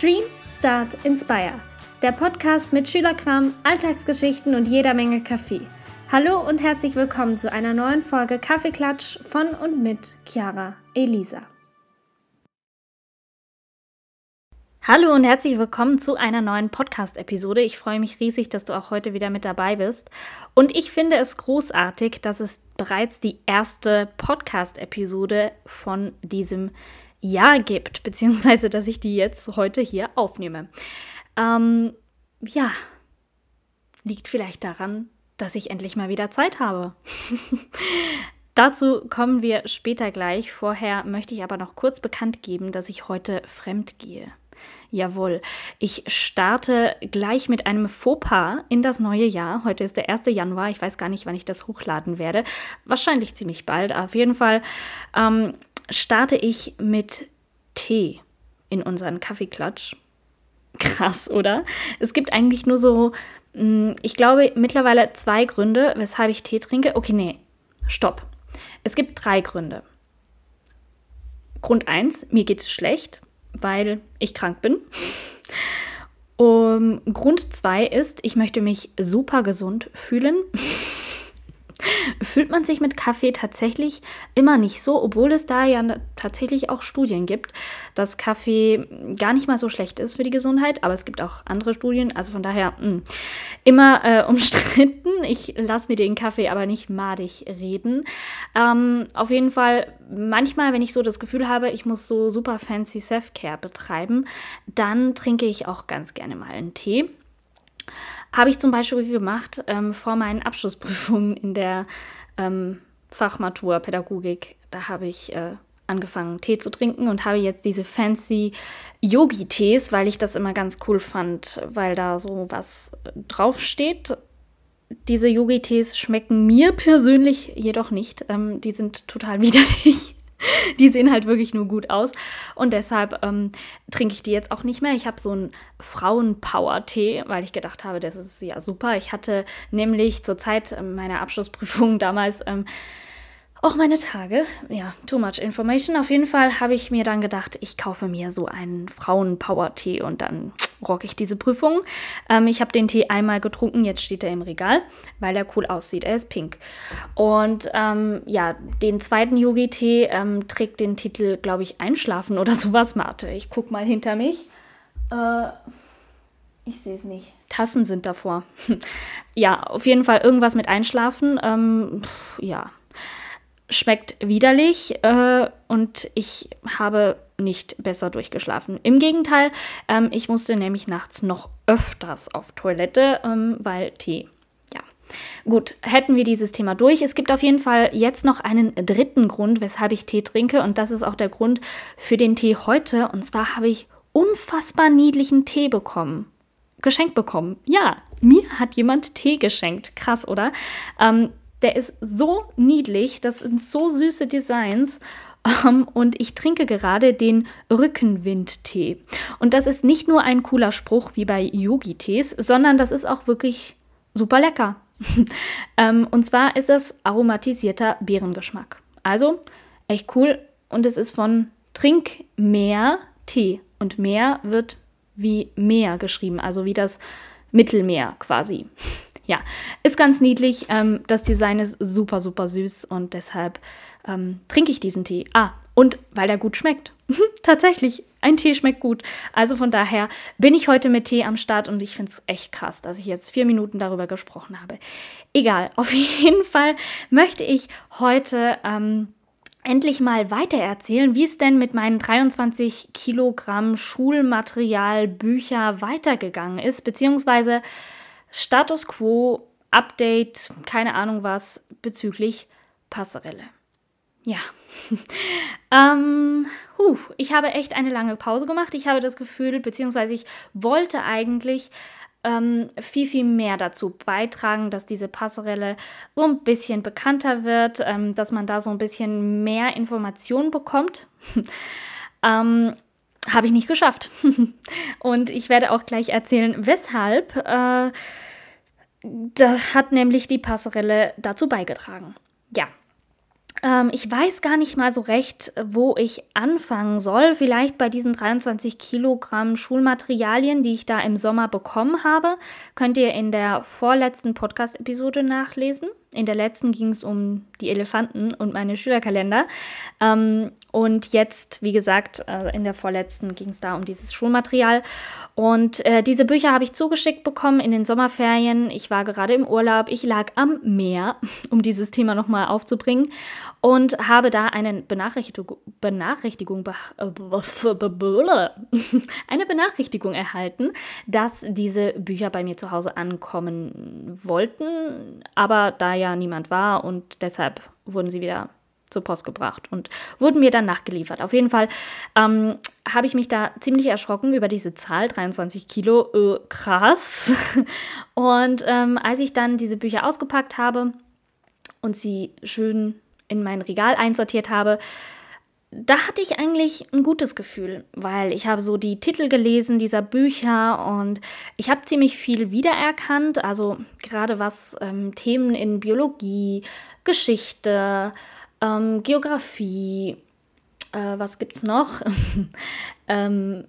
Dream, Start, Inspire. Der Podcast mit Schülerkram, Alltagsgeschichten und jeder Menge Kaffee. Hallo und herzlich willkommen zu einer neuen Folge Kaffeeklatsch von und mit Chiara Elisa. Hallo und herzlich willkommen zu einer neuen Podcast-Episode. Ich freue mich riesig, dass du auch heute wieder mit dabei bist. Und ich finde es großartig, dass es bereits die erste Podcast-Episode von diesem Jahr gibt, beziehungsweise dass ich die jetzt heute hier aufnehme. Ähm, ja, liegt vielleicht daran, dass ich endlich mal wieder Zeit habe. Dazu kommen wir später gleich. Vorher möchte ich aber noch kurz bekannt geben, dass ich heute fremd gehe. Jawohl, ich starte gleich mit einem Fauxpas in das neue Jahr. Heute ist der 1. Januar. Ich weiß gar nicht, wann ich das hochladen werde. Wahrscheinlich ziemlich bald. Auf jeden Fall ähm, starte ich mit Tee in unseren Kaffeeklatsch. Krass, oder? Es gibt eigentlich nur so, mm, ich glaube, mittlerweile zwei Gründe, weshalb ich Tee trinke. Okay, nee, stopp. Es gibt drei Gründe. Grund eins: mir geht es schlecht, weil ich krank bin. Um, Grund zwei ist, ich möchte mich super gesund fühlen. fühlt man sich mit Kaffee tatsächlich immer nicht so, obwohl es da ja tatsächlich auch Studien gibt, dass Kaffee gar nicht mal so schlecht ist für die Gesundheit, aber es gibt auch andere Studien, also von daher mh, hm, immer äh, umstritten. Ich lasse mir den Kaffee aber nicht madig reden. Ähm, auf jeden Fall, manchmal, wenn ich so das Gefühl habe, ich muss so super fancy Self-Care betreiben, dann trinke ich auch ganz gerne mal einen Tee. Habe ich zum Beispiel gemacht ähm, vor meinen Abschlussprüfungen in der ähm, Fachmatur Pädagogik. Da habe ich äh, angefangen, Tee zu trinken und habe jetzt diese fancy Yogi-Tees, weil ich das immer ganz cool fand, weil da so was draufsteht. Diese Yogi-Tees schmecken mir persönlich jedoch nicht. Ähm, die sind total widerlich. Die sehen halt wirklich nur gut aus. Und deshalb ähm, trinke ich die jetzt auch nicht mehr. Ich habe so einen Frauen-Power-Tee, weil ich gedacht habe, das ist ja super. Ich hatte nämlich zur Zeit meiner Abschlussprüfung damals ähm, auch meine Tage. Ja, too much information. Auf jeden Fall habe ich mir dann gedacht, ich kaufe mir so einen Frauen-Power-Tee und dann rocke ich diese Prüfung. Ähm, ich habe den Tee einmal getrunken, jetzt steht er im Regal, weil er cool aussieht. Er ist pink. Und ähm, ja, den zweiten Yogi-Tee ähm, trägt den Titel, glaube ich, Einschlafen oder sowas. Mate, ich gucke mal hinter mich. Äh, ich sehe es nicht. Tassen sind davor. ja, auf jeden Fall irgendwas mit Einschlafen. Ähm, ja, schmeckt widerlich äh, und ich habe nicht besser durchgeschlafen. Im Gegenteil, ähm, ich musste nämlich nachts noch öfters auf Toilette, ähm, weil Tee. Ja, gut, hätten wir dieses Thema durch. Es gibt auf jeden Fall jetzt noch einen dritten Grund, weshalb ich Tee trinke und das ist auch der Grund für den Tee heute. Und zwar habe ich unfassbar niedlichen Tee bekommen. Geschenkt bekommen. Ja, mir hat jemand Tee geschenkt. Krass, oder? Ähm, der ist so niedlich, das sind so süße Designs. Um, und ich trinke gerade den Rückenwindtee. Und das ist nicht nur ein cooler Spruch wie bei Yogi-Tees, sondern das ist auch wirklich super lecker. um, und zwar ist es aromatisierter Beerengeschmack. Also echt cool. Und es ist von Trink mehr Tee. Und mehr wird wie Meer geschrieben, also wie das Mittelmeer quasi. Ja, ist ganz niedlich. Ähm, das Design ist super, super süß und deshalb ähm, trinke ich diesen Tee. Ah, und weil der gut schmeckt. Tatsächlich, ein Tee schmeckt gut. Also von daher bin ich heute mit Tee am Start und ich finde es echt krass, dass ich jetzt vier Minuten darüber gesprochen habe. Egal, auf jeden Fall möchte ich heute ähm, endlich mal weitererzählen, wie es denn mit meinen 23 Kilogramm Schulmaterial Bücher weitergegangen ist, beziehungsweise Status quo, Update, keine Ahnung was bezüglich Passerelle. Ja. ähm, huh, ich habe echt eine lange Pause gemacht. Ich habe das Gefühl, beziehungsweise ich wollte eigentlich ähm, viel, viel mehr dazu beitragen, dass diese Passerelle so ein bisschen bekannter wird, ähm, dass man da so ein bisschen mehr Informationen bekommt. ähm, habe ich nicht geschafft. Und ich werde auch gleich erzählen, weshalb. Äh, da hat nämlich die Passerelle dazu beigetragen. Ja. Ähm, ich weiß gar nicht mal so recht, wo ich anfangen soll. Vielleicht bei diesen 23 Kilogramm Schulmaterialien, die ich da im Sommer bekommen habe. Könnt ihr in der vorletzten Podcast-Episode nachlesen. In der letzten ging es um die Elefanten und meine Schülerkalender. Ähm, und jetzt, wie gesagt, äh, in der vorletzten ging es da um dieses Schulmaterial. Und äh, diese Bücher habe ich zugeschickt bekommen in den Sommerferien. Ich war gerade im Urlaub. Ich lag am Meer, um dieses Thema nochmal aufzubringen. Und habe da eine Benachrichtigung, Benachrichtigung eine Benachrichtigung erhalten, dass diese Bücher bei mir zu Hause ankommen wollten. Aber da ja niemand war und deshalb wurden sie wieder zur Post gebracht und wurden mir dann nachgeliefert. Auf jeden Fall ähm, habe ich mich da ziemlich erschrocken über diese Zahl, 23 Kilo, äh, krass. Und ähm, als ich dann diese Bücher ausgepackt habe und sie schön in mein Regal einsortiert habe, da hatte ich eigentlich ein gutes Gefühl, weil ich habe so die Titel gelesen dieser Bücher und ich habe ziemlich viel wiedererkannt, also gerade was ähm, Themen in Biologie, Geschichte, ähm, Geografie, äh, was es noch? ähm,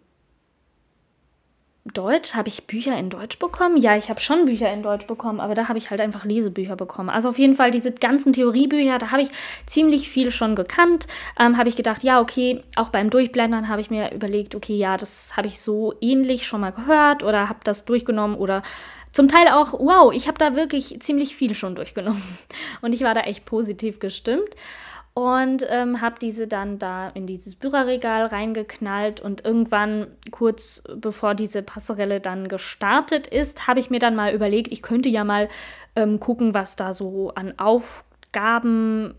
Deutsch, habe ich Bücher in Deutsch bekommen? Ja, ich habe schon Bücher in Deutsch bekommen, aber da habe ich halt einfach Lesebücher bekommen. Also auf jeden Fall diese ganzen Theoriebücher, da habe ich ziemlich viel schon gekannt. Ähm, habe ich gedacht, ja, okay, auch beim Durchblendern habe ich mir überlegt, okay, ja, das habe ich so ähnlich schon mal gehört oder habe das durchgenommen oder zum Teil auch, wow, ich habe da wirklich ziemlich viel schon durchgenommen. Und ich war da echt positiv gestimmt und ähm, habe diese dann da in dieses Bücherregal reingeknallt und irgendwann kurz bevor diese Passerelle dann gestartet ist, habe ich mir dann mal überlegt, ich könnte ja mal ähm, gucken, was da so an Aufgaben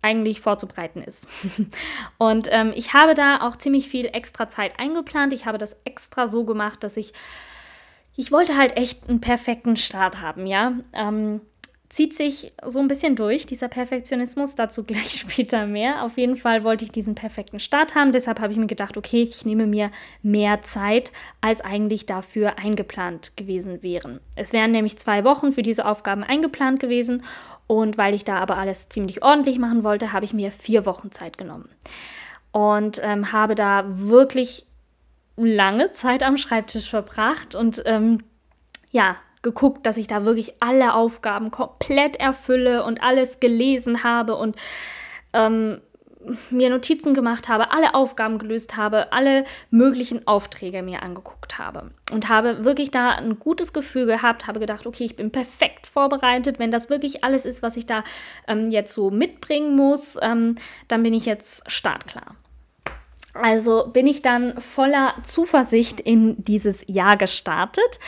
eigentlich vorzubereiten ist. und ähm, ich habe da auch ziemlich viel extra Zeit eingeplant. Ich habe das extra so gemacht, dass ich ich wollte halt echt einen perfekten Start haben, ja. Ähm, zieht sich so ein bisschen durch, dieser Perfektionismus, dazu gleich später mehr. Auf jeden Fall wollte ich diesen perfekten Start haben, deshalb habe ich mir gedacht, okay, ich nehme mir mehr Zeit, als eigentlich dafür eingeplant gewesen wären. Es wären nämlich zwei Wochen für diese Aufgaben eingeplant gewesen. Und weil ich da aber alles ziemlich ordentlich machen wollte, habe ich mir vier Wochen Zeit genommen. Und ähm, habe da wirklich lange Zeit am Schreibtisch verbracht. Und ähm, ja, geguckt, dass ich da wirklich alle Aufgaben komplett erfülle und alles gelesen habe und ähm, mir Notizen gemacht habe, alle Aufgaben gelöst habe, alle möglichen Aufträge mir angeguckt habe. Und habe wirklich da ein gutes Gefühl gehabt, habe gedacht, okay, ich bin perfekt vorbereitet, wenn das wirklich alles ist, was ich da ähm, jetzt so mitbringen muss, ähm, dann bin ich jetzt startklar. Also bin ich dann voller Zuversicht in dieses Jahr gestartet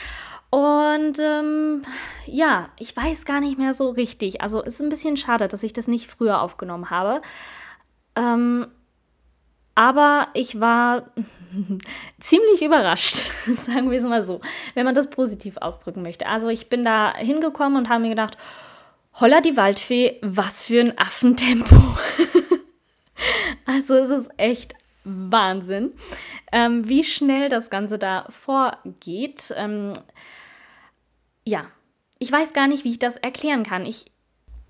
und ähm, ja, ich weiß gar nicht mehr so richtig. Also es ist ein bisschen schade, dass ich das nicht früher aufgenommen habe. Ähm, aber ich war ziemlich überrascht, sagen wir es mal so, wenn man das positiv ausdrücken möchte. Also ich bin da hingekommen und habe mir gedacht, holla die Waldfee, was für ein Affentempo. also es ist echt Wahnsinn, ähm, wie schnell das Ganze da vorgeht. Ähm, ja, ich weiß gar nicht, wie ich das erklären kann. Ich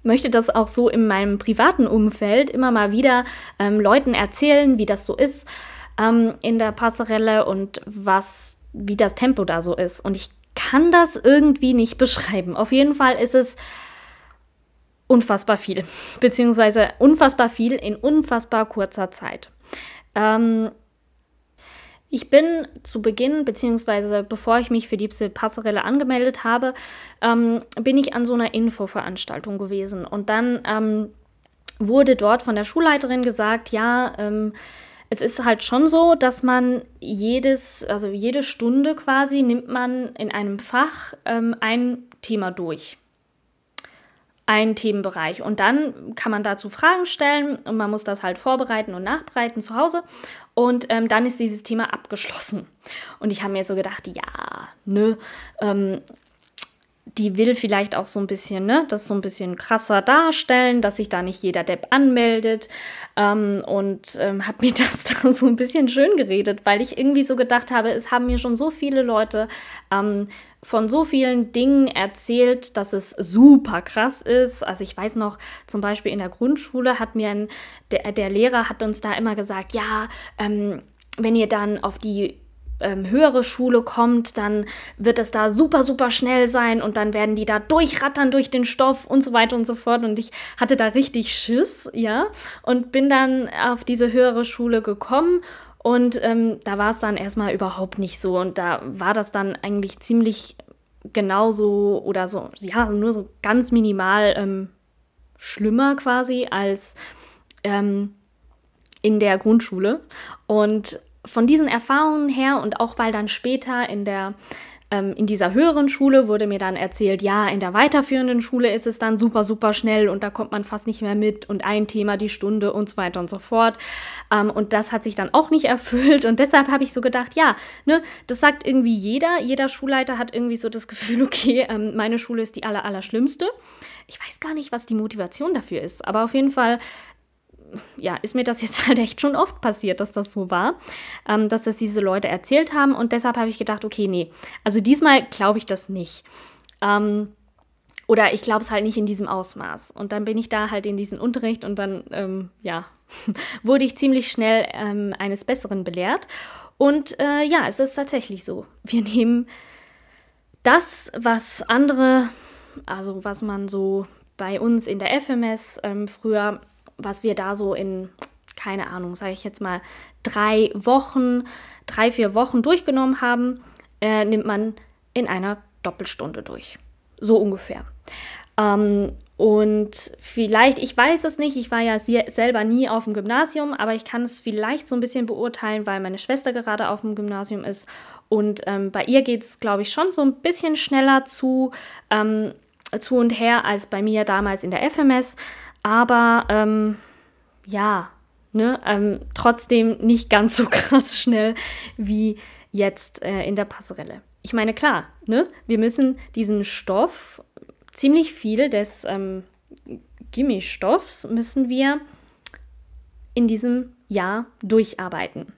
möchte das auch so in meinem privaten Umfeld immer mal wieder ähm, Leuten erzählen, wie das so ist ähm, in der Passerelle und was, wie das Tempo da so ist. Und ich kann das irgendwie nicht beschreiben. Auf jeden Fall ist es unfassbar viel, beziehungsweise unfassbar viel in unfassbar kurzer Zeit. Ähm, ich bin zu Beginn, beziehungsweise bevor ich mich für die Passerelle angemeldet habe, ähm, bin ich an so einer Infoveranstaltung gewesen. Und dann ähm, wurde dort von der Schulleiterin gesagt, ja, ähm, es ist halt schon so, dass man jedes, also jede Stunde quasi nimmt man in einem Fach ähm, ein Thema durch ein Themenbereich. Und dann kann man dazu Fragen stellen und man muss das halt vorbereiten und nachbereiten zu Hause. Und ähm, dann ist dieses Thema abgeschlossen. Und ich habe mir so gedacht, ja, nö, ähm, die will vielleicht auch so ein bisschen, ne, das so ein bisschen krasser darstellen, dass sich da nicht jeder Depp anmeldet. Ähm, und ähm, habe mir das da so ein bisschen schön geredet, weil ich irgendwie so gedacht habe, es haben mir schon so viele Leute ähm, von so vielen Dingen erzählt, dass es super krass ist. Also ich weiß noch, zum Beispiel in der Grundschule hat mir ein, der, der Lehrer hat uns da immer gesagt, ja, ähm, wenn ihr dann auf die ähm, höhere Schule kommt, dann wird es da super, super schnell sein und dann werden die da durchrattern durch den Stoff und so weiter und so fort. Und ich hatte da richtig Schiss, ja, und bin dann auf diese höhere Schule gekommen und ähm, da war es dann erstmal überhaupt nicht so. Und da war das dann eigentlich ziemlich genauso oder so, ja, nur so ganz minimal ähm, schlimmer quasi als ähm, in der Grundschule. Und von diesen Erfahrungen her und auch weil dann später in der ähm, in dieser höheren Schule wurde mir dann erzählt, ja, in der weiterführenden Schule ist es dann super, super schnell und da kommt man fast nicht mehr mit und ein Thema die Stunde und so weiter und so fort. Ähm, und das hat sich dann auch nicht erfüllt und deshalb habe ich so gedacht, ja, ne, das sagt irgendwie jeder. Jeder Schulleiter hat irgendwie so das Gefühl, okay, ähm, meine Schule ist die aller, aller schlimmste. Ich weiß gar nicht, was die Motivation dafür ist, aber auf jeden Fall ja, ist mir das jetzt halt echt schon oft passiert, dass das so war, ähm, dass das diese Leute erzählt haben. Und deshalb habe ich gedacht, okay, nee, also diesmal glaube ich das nicht. Ähm, oder ich glaube es halt nicht in diesem Ausmaß. Und dann bin ich da halt in diesen Unterricht und dann, ähm, ja, wurde ich ziemlich schnell ähm, eines Besseren belehrt. Und äh, ja, es ist tatsächlich so. Wir nehmen das, was andere, also was man so bei uns in der FMS ähm, früher was wir da so in, keine Ahnung, sage ich jetzt mal, drei Wochen, drei, vier Wochen durchgenommen haben, äh, nimmt man in einer Doppelstunde durch. So ungefähr. Ähm, und vielleicht, ich weiß es nicht, ich war ja selber nie auf dem Gymnasium, aber ich kann es vielleicht so ein bisschen beurteilen, weil meine Schwester gerade auf dem Gymnasium ist. Und ähm, bei ihr geht es, glaube ich, schon so ein bisschen schneller zu, ähm, zu und her als bei mir damals in der FMS aber ähm, ja, ne, ähm, trotzdem nicht ganz so krass schnell wie jetzt äh, in der Passerelle. Ich meine, klar, ne, wir müssen diesen Stoff, ziemlich viel des ähm, Gimmistoffs, müssen wir in diesem Jahr durcharbeiten.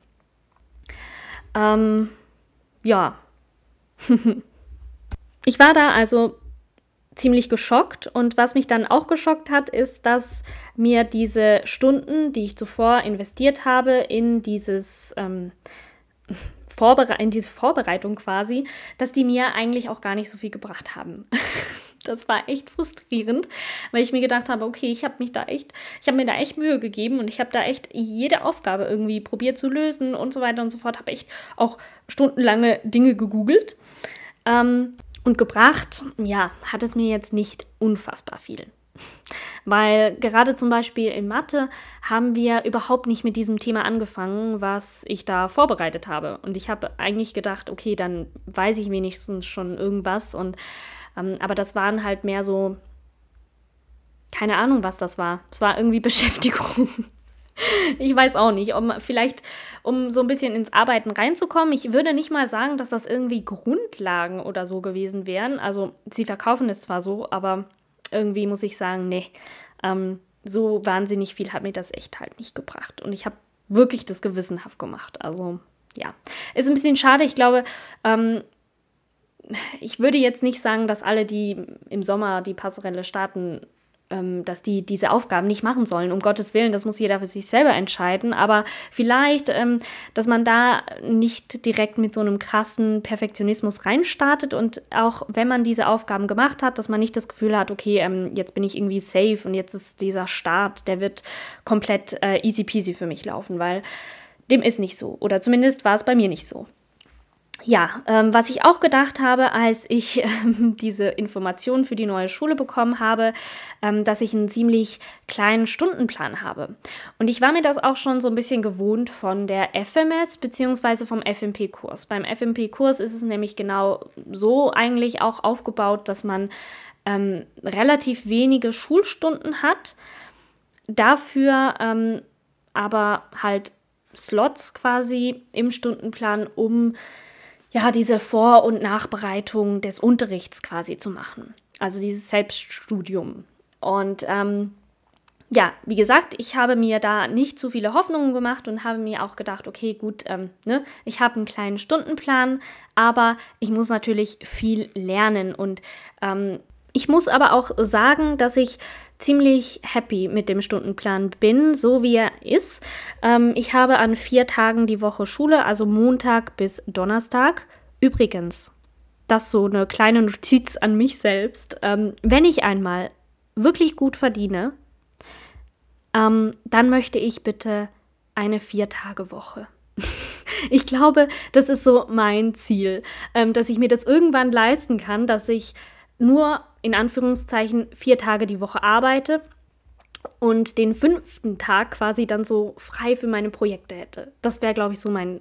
Ähm, ja. ich war da also ziemlich geschockt. Und was mich dann auch geschockt hat, ist, dass mir diese Stunden, die ich zuvor investiert habe, in dieses ähm, Vorbere in diese Vorbereitung quasi, dass die mir eigentlich auch gar nicht so viel gebracht haben. das war echt frustrierend, weil ich mir gedacht habe, okay, ich habe mich da echt, ich habe mir da echt Mühe gegeben und ich habe da echt jede Aufgabe irgendwie probiert zu lösen und so weiter und so fort, habe echt auch stundenlange Dinge gegoogelt. Ähm, und gebracht, ja, hat es mir jetzt nicht unfassbar viel. Weil gerade zum Beispiel in Mathe haben wir überhaupt nicht mit diesem Thema angefangen, was ich da vorbereitet habe. Und ich habe eigentlich gedacht, okay, dann weiß ich wenigstens schon irgendwas. Und ähm, aber das waren halt mehr so, keine Ahnung, was das war. Es war irgendwie Beschäftigung ich weiß auch nicht, um vielleicht um so ein bisschen ins Arbeiten reinzukommen. Ich würde nicht mal sagen, dass das irgendwie Grundlagen oder so gewesen wären. Also sie verkaufen es zwar so, aber irgendwie muss ich sagen, nee, ähm, so wahnsinnig viel hat mir das echt halt nicht gebracht. Und ich habe wirklich das gewissenhaft gemacht. Also ja, ist ein bisschen schade. Ich glaube, ähm, ich würde jetzt nicht sagen, dass alle, die im Sommer die Passerelle starten, dass die diese Aufgaben nicht machen sollen. Um Gottes Willen, das muss jeder für sich selber entscheiden. Aber vielleicht, ähm, dass man da nicht direkt mit so einem krassen Perfektionismus reinstartet und auch wenn man diese Aufgaben gemacht hat, dass man nicht das Gefühl hat, okay, ähm, jetzt bin ich irgendwie safe und jetzt ist dieser Start, der wird komplett äh, easy peasy für mich laufen, weil dem ist nicht so. Oder zumindest war es bei mir nicht so. Ja, ähm, was ich auch gedacht habe, als ich ähm, diese Informationen für die neue Schule bekommen habe, ähm, dass ich einen ziemlich kleinen Stundenplan habe. Und ich war mir das auch schon so ein bisschen gewohnt von der FMS bzw. vom FMP-Kurs. Beim FMP-Kurs ist es nämlich genau so eigentlich auch aufgebaut, dass man ähm, relativ wenige Schulstunden hat, dafür ähm, aber halt Slots quasi im Stundenplan, um ja, diese Vor- und Nachbereitung des Unterrichts quasi zu machen. Also dieses Selbststudium. Und ähm, ja, wie gesagt, ich habe mir da nicht zu viele Hoffnungen gemacht und habe mir auch gedacht, okay, gut, ähm, ne, ich habe einen kleinen Stundenplan, aber ich muss natürlich viel lernen. Und ähm, ich muss aber auch sagen, dass ich ziemlich happy mit dem Stundenplan bin, so wie er ist. Ähm, ich habe an vier Tagen die Woche Schule, also Montag bis Donnerstag. Übrigens, das so eine kleine Notiz an mich selbst. Ähm, wenn ich einmal wirklich gut verdiene, ähm, dann möchte ich bitte eine Vier-Tage-Woche. ich glaube, das ist so mein Ziel, ähm, dass ich mir das irgendwann leisten kann, dass ich nur in Anführungszeichen vier Tage die Woche arbeite und den fünften Tag quasi dann so frei für meine Projekte hätte. Das wäre, glaube ich, so mein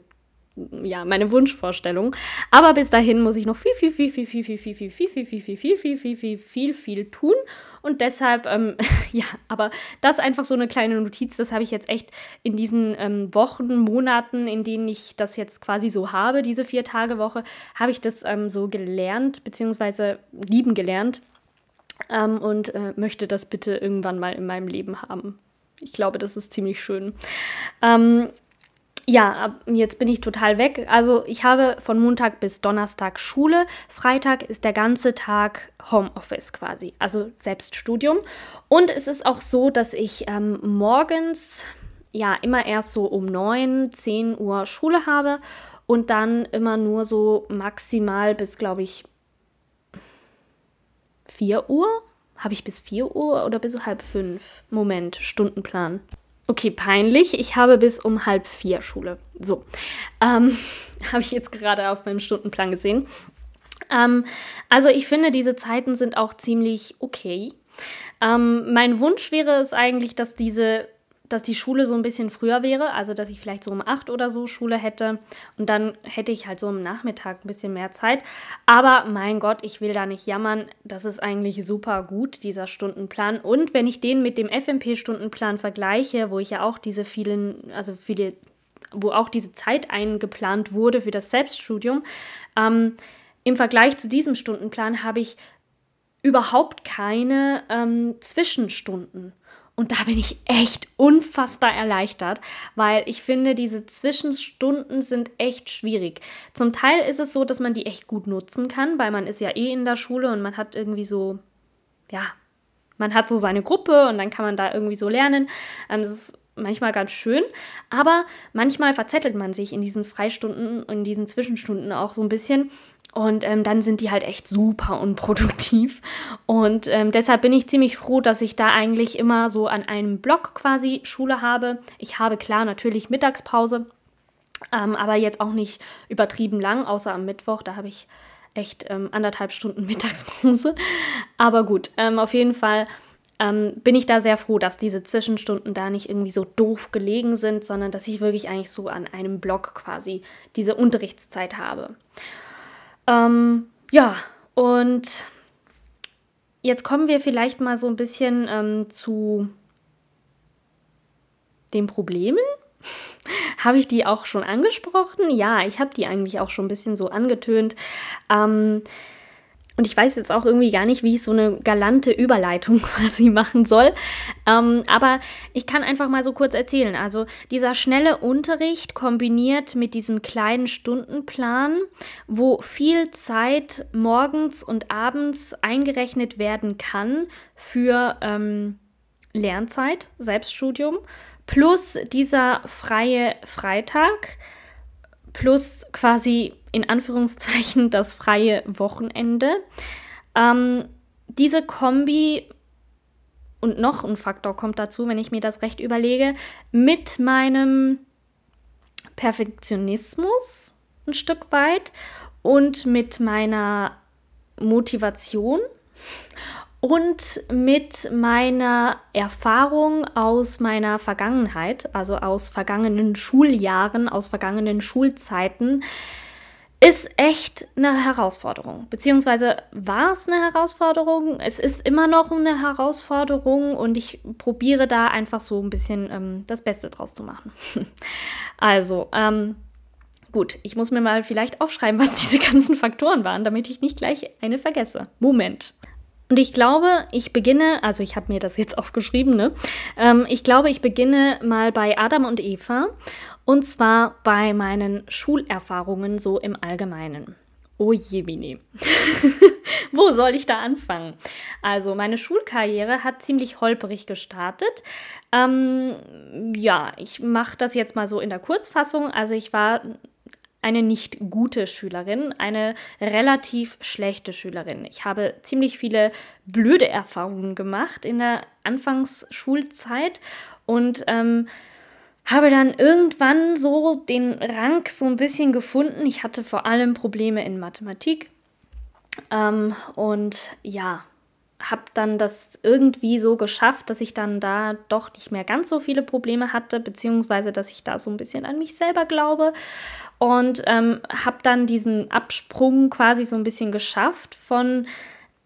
ja, meine Wunschvorstellung. Aber bis dahin muss ich noch viel, viel, viel, viel, viel, viel, viel, viel, viel, viel, viel, viel, viel, viel, viel, viel, viel, viel tun. Und deshalb, ähm, ja, aber das einfach so eine kleine Notiz, das habe ich jetzt echt in diesen ähm, Wochen, Monaten, in denen ich das jetzt quasi so habe, diese Vier-Tage-Woche, habe ich das ähm, so gelernt, beziehungsweise lieben gelernt. Ähm, und äh, möchte das bitte irgendwann mal in meinem Leben haben. Ich glaube, das ist ziemlich schön. Ähm, ja, jetzt bin ich total weg. Also ich habe von Montag bis Donnerstag Schule. Freitag ist der ganze Tag Homeoffice quasi, also Selbststudium. Und es ist auch so, dass ich ähm, morgens ja immer erst so um 9, 10 Uhr Schule habe und dann immer nur so maximal bis, glaube ich, 4 Uhr. Habe ich bis 4 Uhr oder bis halb 5? Moment, Stundenplan. Okay, peinlich. Ich habe bis um halb vier Schule. So. Ähm, habe ich jetzt gerade auf meinem Stundenplan gesehen. Ähm, also ich finde, diese Zeiten sind auch ziemlich okay. Ähm, mein Wunsch wäre es eigentlich, dass diese dass die Schule so ein bisschen früher wäre, also dass ich vielleicht so um acht oder so Schule hätte und dann hätte ich halt so am Nachmittag ein bisschen mehr Zeit. Aber mein Gott, ich will da nicht jammern, das ist eigentlich super gut, dieser Stundenplan. Und wenn ich den mit dem FMP-Stundenplan vergleiche, wo ich ja auch diese vielen, also viele, wo auch diese Zeit eingeplant wurde für das Selbststudium, ähm, im Vergleich zu diesem Stundenplan habe ich überhaupt keine ähm, Zwischenstunden. Und da bin ich echt unfassbar erleichtert, weil ich finde, diese Zwischenstunden sind echt schwierig. Zum Teil ist es so, dass man die echt gut nutzen kann, weil man ist ja eh in der Schule und man hat irgendwie so, ja, man hat so seine Gruppe und dann kann man da irgendwie so lernen. Ähm, das ist manchmal ganz schön, aber manchmal verzettelt man sich in diesen Freistunden und in diesen Zwischenstunden auch so ein bisschen und ähm, dann sind die halt echt super unproduktiv. Und ähm, deshalb bin ich ziemlich froh, dass ich da eigentlich immer so an einem Block quasi Schule habe. Ich habe klar natürlich Mittagspause, ähm, aber jetzt auch nicht übertrieben lang, außer am Mittwoch. Da habe ich echt ähm, anderthalb Stunden Mittagspause. Aber gut, ähm, auf jeden Fall ähm, bin ich da sehr froh, dass diese Zwischenstunden da nicht irgendwie so doof gelegen sind, sondern dass ich wirklich eigentlich so an einem Block quasi diese Unterrichtszeit habe. Ähm, ja, und jetzt kommen wir vielleicht mal so ein bisschen ähm, zu den Problemen. habe ich die auch schon angesprochen? Ja, ich habe die eigentlich auch schon ein bisschen so angetönt. Ähm, und ich weiß jetzt auch irgendwie gar nicht, wie ich so eine galante Überleitung quasi machen soll. Ähm, aber ich kann einfach mal so kurz erzählen. Also dieser schnelle Unterricht kombiniert mit diesem kleinen Stundenplan, wo viel Zeit morgens und abends eingerechnet werden kann für ähm, Lernzeit, Selbststudium, plus dieser freie Freitag plus quasi in Anführungszeichen das freie Wochenende. Ähm, diese Kombi und noch ein Faktor kommt dazu, wenn ich mir das recht überlege, mit meinem Perfektionismus ein Stück weit und mit meiner Motivation und mit meiner Erfahrung aus meiner Vergangenheit, also aus vergangenen Schuljahren, aus vergangenen Schulzeiten, ist echt eine Herausforderung. Beziehungsweise war es eine Herausforderung. Es ist immer noch eine Herausforderung und ich probiere da einfach so ein bisschen ähm, das Beste draus zu machen. also, ähm, Gut, ich muss mir mal vielleicht aufschreiben, was diese ganzen Faktoren waren, damit ich nicht gleich eine vergesse. Moment. Und ich glaube, ich beginne, also ich habe mir das jetzt aufgeschrieben, ne? Ähm, ich glaube, ich beginne mal bei Adam und Eva und zwar bei meinen Schulerfahrungen so im Allgemeinen. Oh je, Mini. Wo soll ich da anfangen? Also, meine Schulkarriere hat ziemlich holperig gestartet. Ähm, ja, ich mache das jetzt mal so in der Kurzfassung. Also, ich war eine nicht gute Schülerin, eine relativ schlechte Schülerin. Ich habe ziemlich viele blöde Erfahrungen gemacht in der Anfangsschulzeit und ähm, habe dann irgendwann so den Rang so ein bisschen gefunden. Ich hatte vor allem Probleme in Mathematik ähm, und ja, habe dann das irgendwie so geschafft, dass ich dann da doch nicht mehr ganz so viele Probleme hatte, beziehungsweise dass ich da so ein bisschen an mich selber glaube und ähm, habe dann diesen Absprung quasi so ein bisschen geschafft von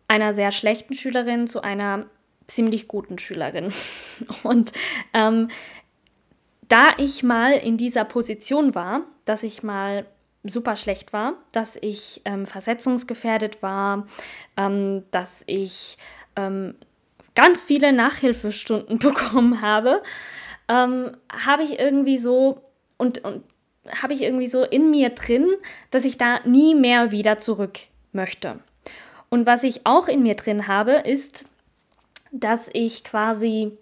einer sehr schlechten Schülerin zu einer ziemlich guten Schülerin. Und ähm, da ich mal in dieser Position war, dass ich mal super schlecht war, dass ich ähm, versetzungsgefährdet war, ähm, dass ich ähm, ganz viele Nachhilfestunden bekommen habe, ähm, habe ich irgendwie so und, und habe ich irgendwie so in mir drin, dass ich da nie mehr wieder zurück möchte. Und was ich auch in mir drin habe, ist, dass ich quasi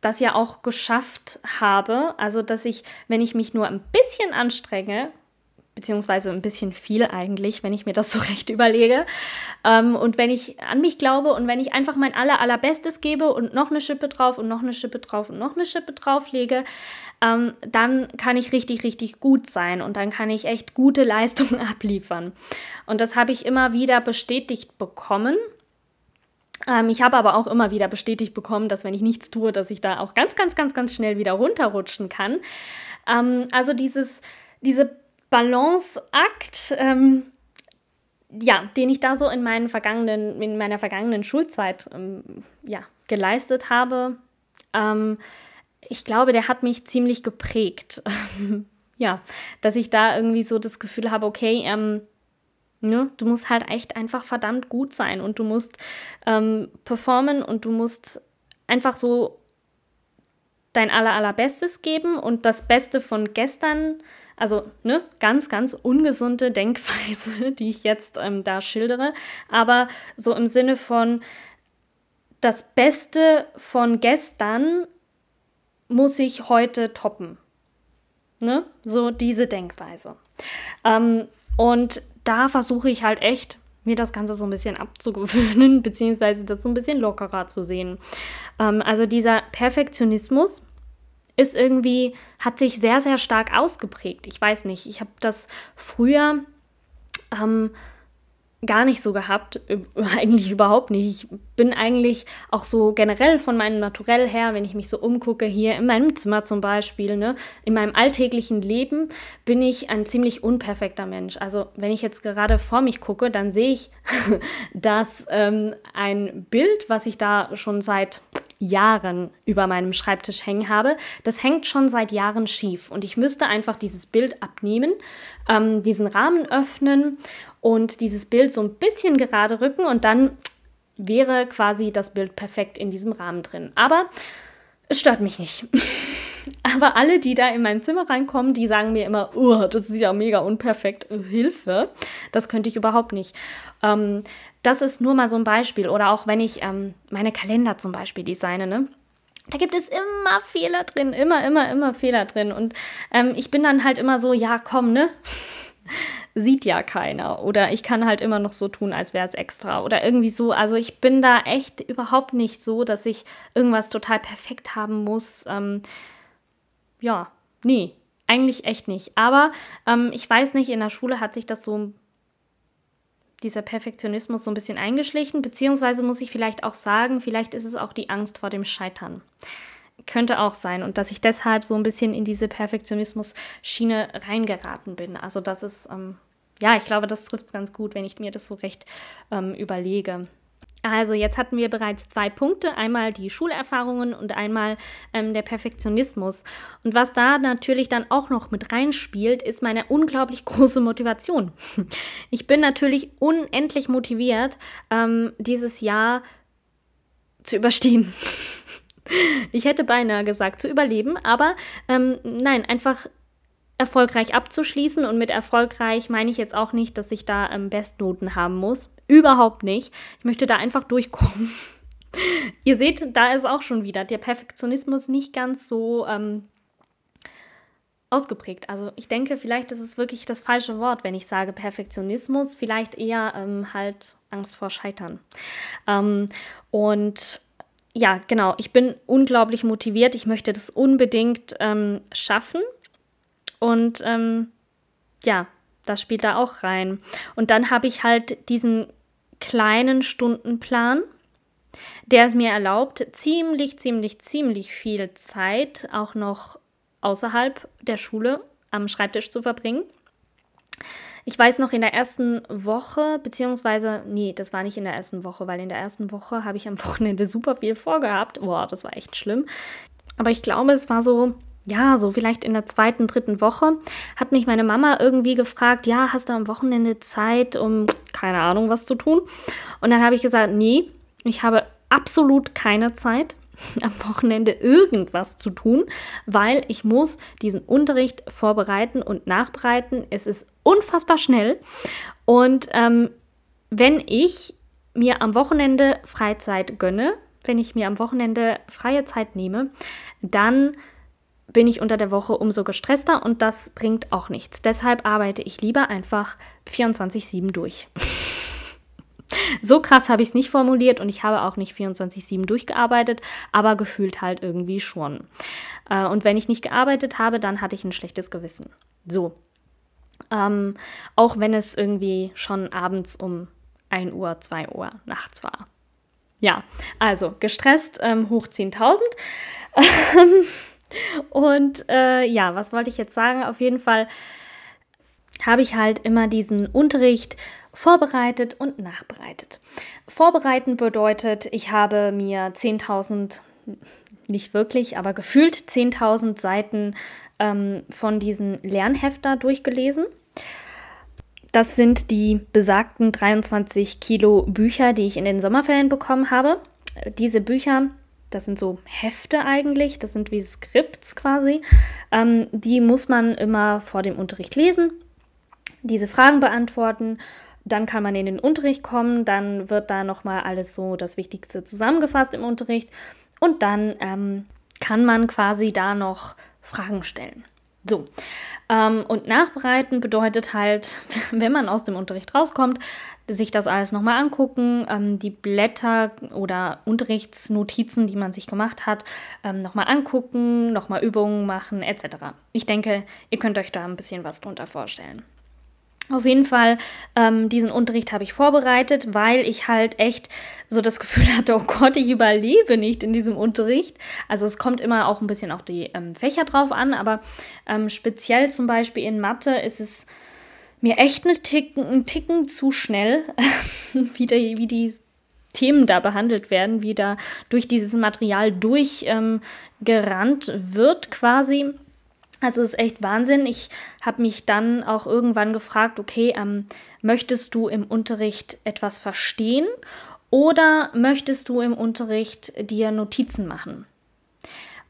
das ja auch geschafft habe, also dass ich, wenn ich mich nur ein bisschen anstrenge, beziehungsweise ein bisschen viel eigentlich, wenn ich mir das so recht überlege. Ähm, und wenn ich an mich glaube und wenn ich einfach mein aller, allerbestes gebe und noch eine Schippe drauf und noch eine Schippe drauf und noch eine Schippe drauf lege, ähm, dann kann ich richtig, richtig gut sein und dann kann ich echt gute Leistungen abliefern. Und das habe ich immer wieder bestätigt bekommen. Ähm, ich habe aber auch immer wieder bestätigt bekommen, dass wenn ich nichts tue, dass ich da auch ganz, ganz, ganz, ganz schnell wieder runterrutschen kann. Ähm, also dieses, diese Balanceakt, ähm, ja, den ich da so in, meinen vergangenen, in meiner vergangenen Schulzeit ähm, ja, geleistet habe, ähm, ich glaube, der hat mich ziemlich geprägt. ja, dass ich da irgendwie so das Gefühl habe, okay, ähm, ne, du musst halt echt einfach verdammt gut sein und du musst ähm, performen und du musst einfach so dein aller, allerbestes geben und das Beste von gestern also ne, ganz, ganz ungesunde Denkweise, die ich jetzt ähm, da schildere, aber so im Sinne von das Beste von gestern muss ich heute toppen. Ne? So diese Denkweise. Ähm, und da versuche ich halt echt, mir das Ganze so ein bisschen abzugewöhnen, beziehungsweise das so ein bisschen lockerer zu sehen. Ähm, also dieser Perfektionismus, ist irgendwie, hat sich sehr, sehr stark ausgeprägt. Ich weiß nicht, ich habe das früher ähm, gar nicht so gehabt, eigentlich überhaupt nicht. Ich bin eigentlich auch so generell von meinem Naturell her, wenn ich mich so umgucke, hier in meinem Zimmer zum Beispiel, ne, in meinem alltäglichen Leben, bin ich ein ziemlich unperfekter Mensch. Also wenn ich jetzt gerade vor mich gucke, dann sehe ich, dass ähm, ein Bild, was ich da schon seit Jahren über meinem Schreibtisch hängen habe. Das hängt schon seit Jahren schief und ich müsste einfach dieses Bild abnehmen, ähm, diesen Rahmen öffnen und dieses Bild so ein bisschen gerade rücken und dann wäre quasi das Bild perfekt in diesem Rahmen drin. Aber es stört mich nicht. Aber alle, die da in mein Zimmer reinkommen, die sagen mir immer, oh, das ist ja mega unperfekt, Hilfe. Das könnte ich überhaupt nicht. Ähm, das ist nur mal so ein Beispiel. Oder auch wenn ich ähm, meine Kalender zum Beispiel designe, ne? Da gibt es immer Fehler drin, immer, immer, immer Fehler drin. Und ähm, ich bin dann halt immer so, ja, komm, ne? Sieht ja keiner. Oder ich kann halt immer noch so tun, als wäre es extra. Oder irgendwie so. Also ich bin da echt überhaupt nicht so, dass ich irgendwas total perfekt haben muss. Ähm, ja, nee, eigentlich echt nicht. Aber ähm, ich weiß nicht, in der Schule hat sich das so dieser Perfektionismus so ein bisschen eingeschlichen, beziehungsweise muss ich vielleicht auch sagen, vielleicht ist es auch die Angst vor dem Scheitern. Könnte auch sein und dass ich deshalb so ein bisschen in diese Perfektionismus-Schiene reingeraten bin. Also das ist, ähm, ja, ich glaube, das trifft es ganz gut, wenn ich mir das so recht ähm, überlege. Also jetzt hatten wir bereits zwei Punkte, einmal die Schulerfahrungen und einmal ähm, der Perfektionismus. Und was da natürlich dann auch noch mit reinspielt, ist meine unglaublich große Motivation. Ich bin natürlich unendlich motiviert, ähm, dieses Jahr zu überstehen. Ich hätte beinahe gesagt, zu überleben, aber ähm, nein, einfach erfolgreich abzuschließen. Und mit erfolgreich meine ich jetzt auch nicht, dass ich da ähm, Bestnoten haben muss. Überhaupt nicht. Ich möchte da einfach durchkommen. Ihr seht, da ist auch schon wieder der Perfektionismus nicht ganz so ähm, ausgeprägt. Also ich denke, vielleicht ist es wirklich das falsche Wort, wenn ich sage Perfektionismus, vielleicht eher ähm, halt Angst vor Scheitern. Ähm, und ja, genau, ich bin unglaublich motiviert. Ich möchte das unbedingt ähm, schaffen. Und ähm, ja, das spielt da auch rein. Und dann habe ich halt diesen kleinen Stundenplan, der es mir erlaubt, ziemlich, ziemlich, ziemlich viel Zeit auch noch außerhalb der Schule am Schreibtisch zu verbringen. Ich weiß noch in der ersten Woche, beziehungsweise, nee, das war nicht in der ersten Woche, weil in der ersten Woche habe ich am Wochenende super viel vorgehabt. Boah, das war echt schlimm. Aber ich glaube, es war so ja, so vielleicht in der zweiten, dritten Woche, hat mich meine Mama irgendwie gefragt, ja, hast du am Wochenende Zeit, um keine Ahnung was zu tun? Und dann habe ich gesagt, nee, ich habe absolut keine Zeit am Wochenende irgendwas zu tun, weil ich muss diesen Unterricht vorbereiten und nachbereiten. Es ist unfassbar schnell. Und ähm, wenn ich mir am Wochenende Freizeit gönne, wenn ich mir am Wochenende freie Zeit nehme, dann bin ich unter der Woche umso gestresster und das bringt auch nichts. Deshalb arbeite ich lieber einfach 24-7 durch. so krass habe ich es nicht formuliert und ich habe auch nicht 24-7 durchgearbeitet, aber gefühlt halt irgendwie schon. Äh, und wenn ich nicht gearbeitet habe, dann hatte ich ein schlechtes Gewissen. So. Ähm, auch wenn es irgendwie schon abends um 1 Uhr, 2 Uhr nachts war. Ja, also gestresst ähm, hoch 10.000. Und äh, ja, was wollte ich jetzt sagen? Auf jeden Fall habe ich halt immer diesen Unterricht vorbereitet und nachbereitet. Vorbereiten bedeutet, ich habe mir 10.000, nicht wirklich, aber gefühlt 10.000 Seiten ähm, von diesen Lernhefter durchgelesen. Das sind die besagten 23 Kilo Bücher, die ich in den Sommerferien bekommen habe. Diese Bücher das sind so Hefte eigentlich, das sind wie Skripts quasi. Ähm, die muss man immer vor dem Unterricht lesen, diese Fragen beantworten. Dann kann man in den Unterricht kommen, dann wird da nochmal alles so das Wichtigste zusammengefasst im Unterricht und dann ähm, kann man quasi da noch Fragen stellen. So, ähm, und nachbereiten bedeutet halt, wenn man aus dem Unterricht rauskommt, sich das alles nochmal angucken, ähm, die Blätter oder Unterrichtsnotizen, die man sich gemacht hat, ähm, nochmal angucken, nochmal Übungen machen etc. Ich denke, ihr könnt euch da ein bisschen was drunter vorstellen. Auf jeden Fall, ähm, diesen Unterricht habe ich vorbereitet, weil ich halt echt so das Gefühl hatte, oh Gott, ich überlebe nicht in diesem Unterricht. Also es kommt immer auch ein bisschen auf die ähm, Fächer drauf an, aber ähm, speziell zum Beispiel in Mathe ist es mir echt einen Ticken, einen Ticken zu schnell, wie, die, wie die Themen da behandelt werden, wie da durch dieses Material durchgerannt ähm, wird quasi. Also es ist echt Wahnsinn. Ich habe mich dann auch irgendwann gefragt, okay, ähm, möchtest du im Unterricht etwas verstehen oder möchtest du im Unterricht dir Notizen machen?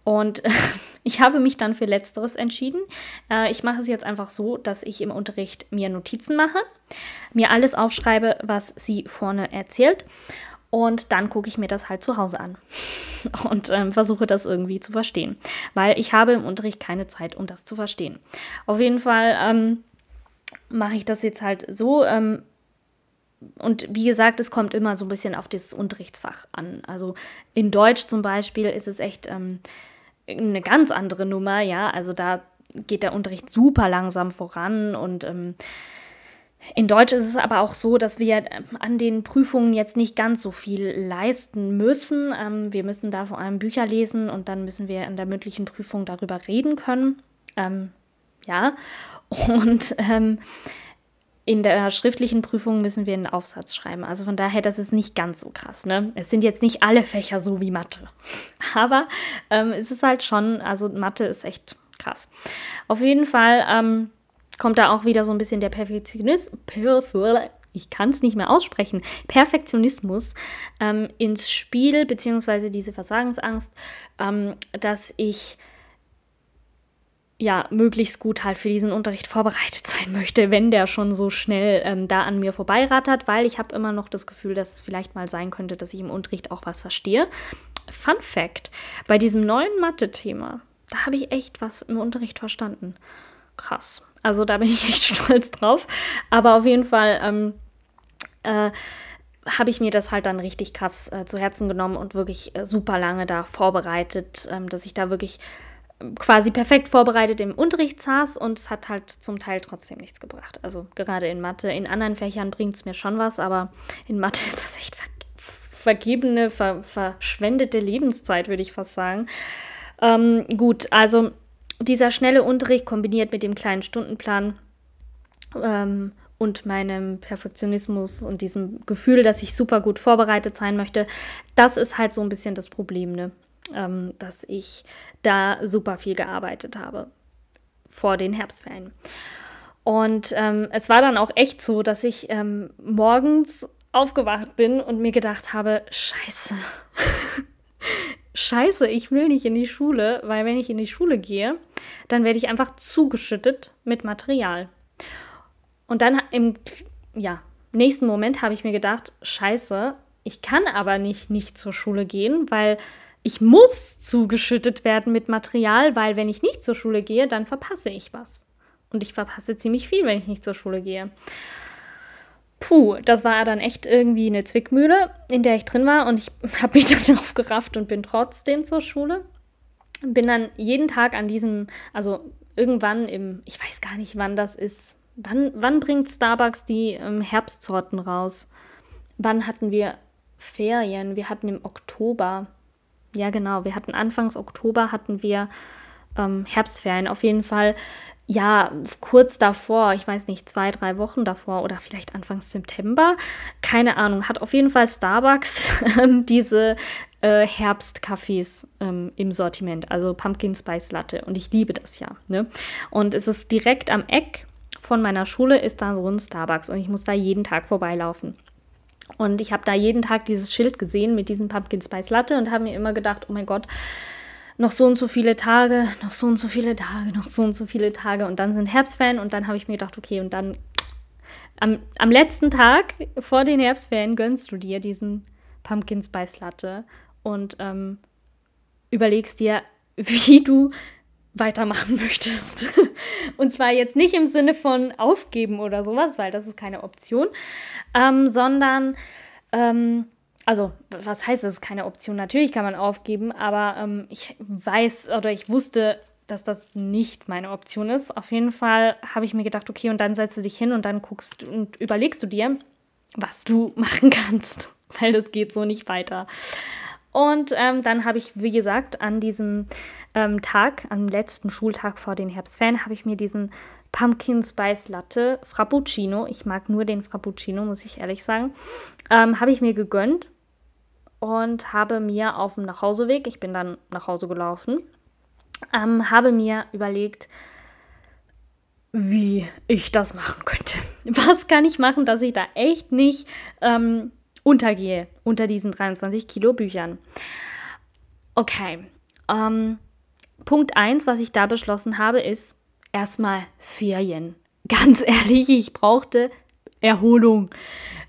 Und ich habe mich dann für letzteres entschieden. Äh, ich mache es jetzt einfach so, dass ich im Unterricht mir Notizen mache, mir alles aufschreibe, was sie vorne erzählt. Und dann gucke ich mir das halt zu Hause an und ähm, versuche das irgendwie zu verstehen. Weil ich habe im Unterricht keine Zeit, um das zu verstehen. Auf jeden Fall ähm, mache ich das jetzt halt so. Ähm, und wie gesagt, es kommt immer so ein bisschen auf das Unterrichtsfach an. Also in Deutsch zum Beispiel ist es echt ähm, eine ganz andere Nummer, ja. Also da geht der Unterricht super langsam voran und ähm, in Deutsch ist es aber auch so, dass wir ähm, an den Prüfungen jetzt nicht ganz so viel leisten müssen. Ähm, wir müssen da vor allem Bücher lesen und dann müssen wir in der mündlichen Prüfung darüber reden können. Ähm, ja, und ähm, in der schriftlichen Prüfung müssen wir einen Aufsatz schreiben. Also von daher, das ist nicht ganz so krass. Ne? Es sind jetzt nicht alle Fächer so wie Mathe. Aber ähm, es ist halt schon, also Mathe ist echt krass. Auf jeden Fall ähm, kommt da auch wieder so ein bisschen der Perfektionismus. Ich kann es nicht mehr aussprechen. Perfektionismus ähm, ins Spiel, beziehungsweise diese Versagensangst, ähm, dass ich ja, möglichst gut halt für diesen Unterricht vorbereitet sein möchte, wenn der schon so schnell ähm, da an mir vorbeirattert, weil ich habe immer noch das Gefühl, dass es vielleicht mal sein könnte, dass ich im Unterricht auch was verstehe. Fun Fact: Bei diesem neuen Mathe-Thema, da habe ich echt was im Unterricht verstanden. Krass. Also da bin ich echt stolz drauf. Aber auf jeden Fall ähm, äh, habe ich mir das halt dann richtig krass äh, zu Herzen genommen und wirklich äh, super lange da vorbereitet, ähm, dass ich da wirklich quasi perfekt vorbereitet im Unterricht saß und es hat halt zum Teil trotzdem nichts gebracht. Also gerade in Mathe, in anderen Fächern bringt es mir schon was, aber in Mathe ist das echt ver vergebene, ver verschwendete Lebenszeit, würde ich fast sagen. Ähm, gut, also dieser schnelle Unterricht kombiniert mit dem kleinen Stundenplan ähm, und meinem Perfektionismus und diesem Gefühl, dass ich super gut vorbereitet sein möchte, das ist halt so ein bisschen das Problem, ne? ähm, dass ich da super viel gearbeitet habe vor den Herbstferien. Und ähm, es war dann auch echt so, dass ich ähm, morgens aufgewacht bin und mir gedacht habe, scheiße, scheiße, ich will nicht in die Schule, weil wenn ich in die Schule gehe, dann werde ich einfach zugeschüttet mit Material. Und dann im ja, nächsten Moment habe ich mir gedacht, scheiße, ich kann aber nicht nicht zur Schule gehen, weil ich muss zugeschüttet werden mit Material, weil wenn ich nicht zur Schule gehe, dann verpasse ich was. Und ich verpasse ziemlich viel, wenn ich nicht zur Schule gehe. Puh, das war dann echt irgendwie eine Zwickmühle, in der ich drin war und ich habe mich dann aufgerafft und bin trotzdem zur Schule. Bin dann jeden Tag an diesem, also irgendwann im, ich weiß gar nicht, wann das ist. Wann, wann bringt Starbucks die ähm, Herbstsorten raus? Wann hatten wir Ferien? Wir hatten im Oktober. Ja, genau. Wir hatten Anfangs Oktober hatten wir ähm, Herbstferien. Auf jeden Fall, ja, kurz davor, ich weiß nicht, zwei, drei Wochen davor oder vielleicht Anfangs September. Keine Ahnung. Hat auf jeden Fall Starbucks diese äh, Herbstkaffees ähm, im Sortiment, also Pumpkin Spice Latte. Und ich liebe das ja. Ne? Und es ist direkt am Eck von meiner Schule ist da so ein Starbucks und ich muss da jeden Tag vorbeilaufen. Und ich habe da jeden Tag dieses Schild gesehen mit diesem Pumpkin Spice Latte und habe mir immer gedacht, oh mein Gott, noch so und so viele Tage, noch so und so viele Tage, noch so und so viele Tage und dann sind Herbstferien und dann habe ich mir gedacht, okay, und dann am, am letzten Tag vor den Herbstferien gönnst du dir diesen Pumpkin Spice Latte und ähm, überlegst dir, wie du weitermachen möchtest. Und zwar jetzt nicht im Sinne von aufgeben oder sowas, weil das ist keine Option, ähm, sondern, ähm, also was heißt das keine Option? Natürlich kann man aufgeben, aber ähm, ich weiß oder ich wusste, dass das nicht meine Option ist. Auf jeden Fall habe ich mir gedacht, okay, und dann setze dich hin und dann guckst und überlegst du dir, was du machen kannst, weil das geht so nicht weiter. Und ähm, dann habe ich, wie gesagt, an diesem ähm, Tag, am letzten Schultag vor den Herbstferien, habe ich mir diesen Pumpkin Spice Latte Frappuccino, ich mag nur den Frappuccino, muss ich ehrlich sagen, ähm, habe ich mir gegönnt und habe mir auf dem Nachhauseweg, ich bin dann nach Hause gelaufen, ähm, habe mir überlegt, wie ich das machen könnte. Was kann ich machen, dass ich da echt nicht ähm, untergehe unter diesen 23 Kilo Büchern. Okay. Ähm, Punkt 1, was ich da beschlossen habe, ist erstmal Ferien. Ganz ehrlich, ich brauchte Erholung.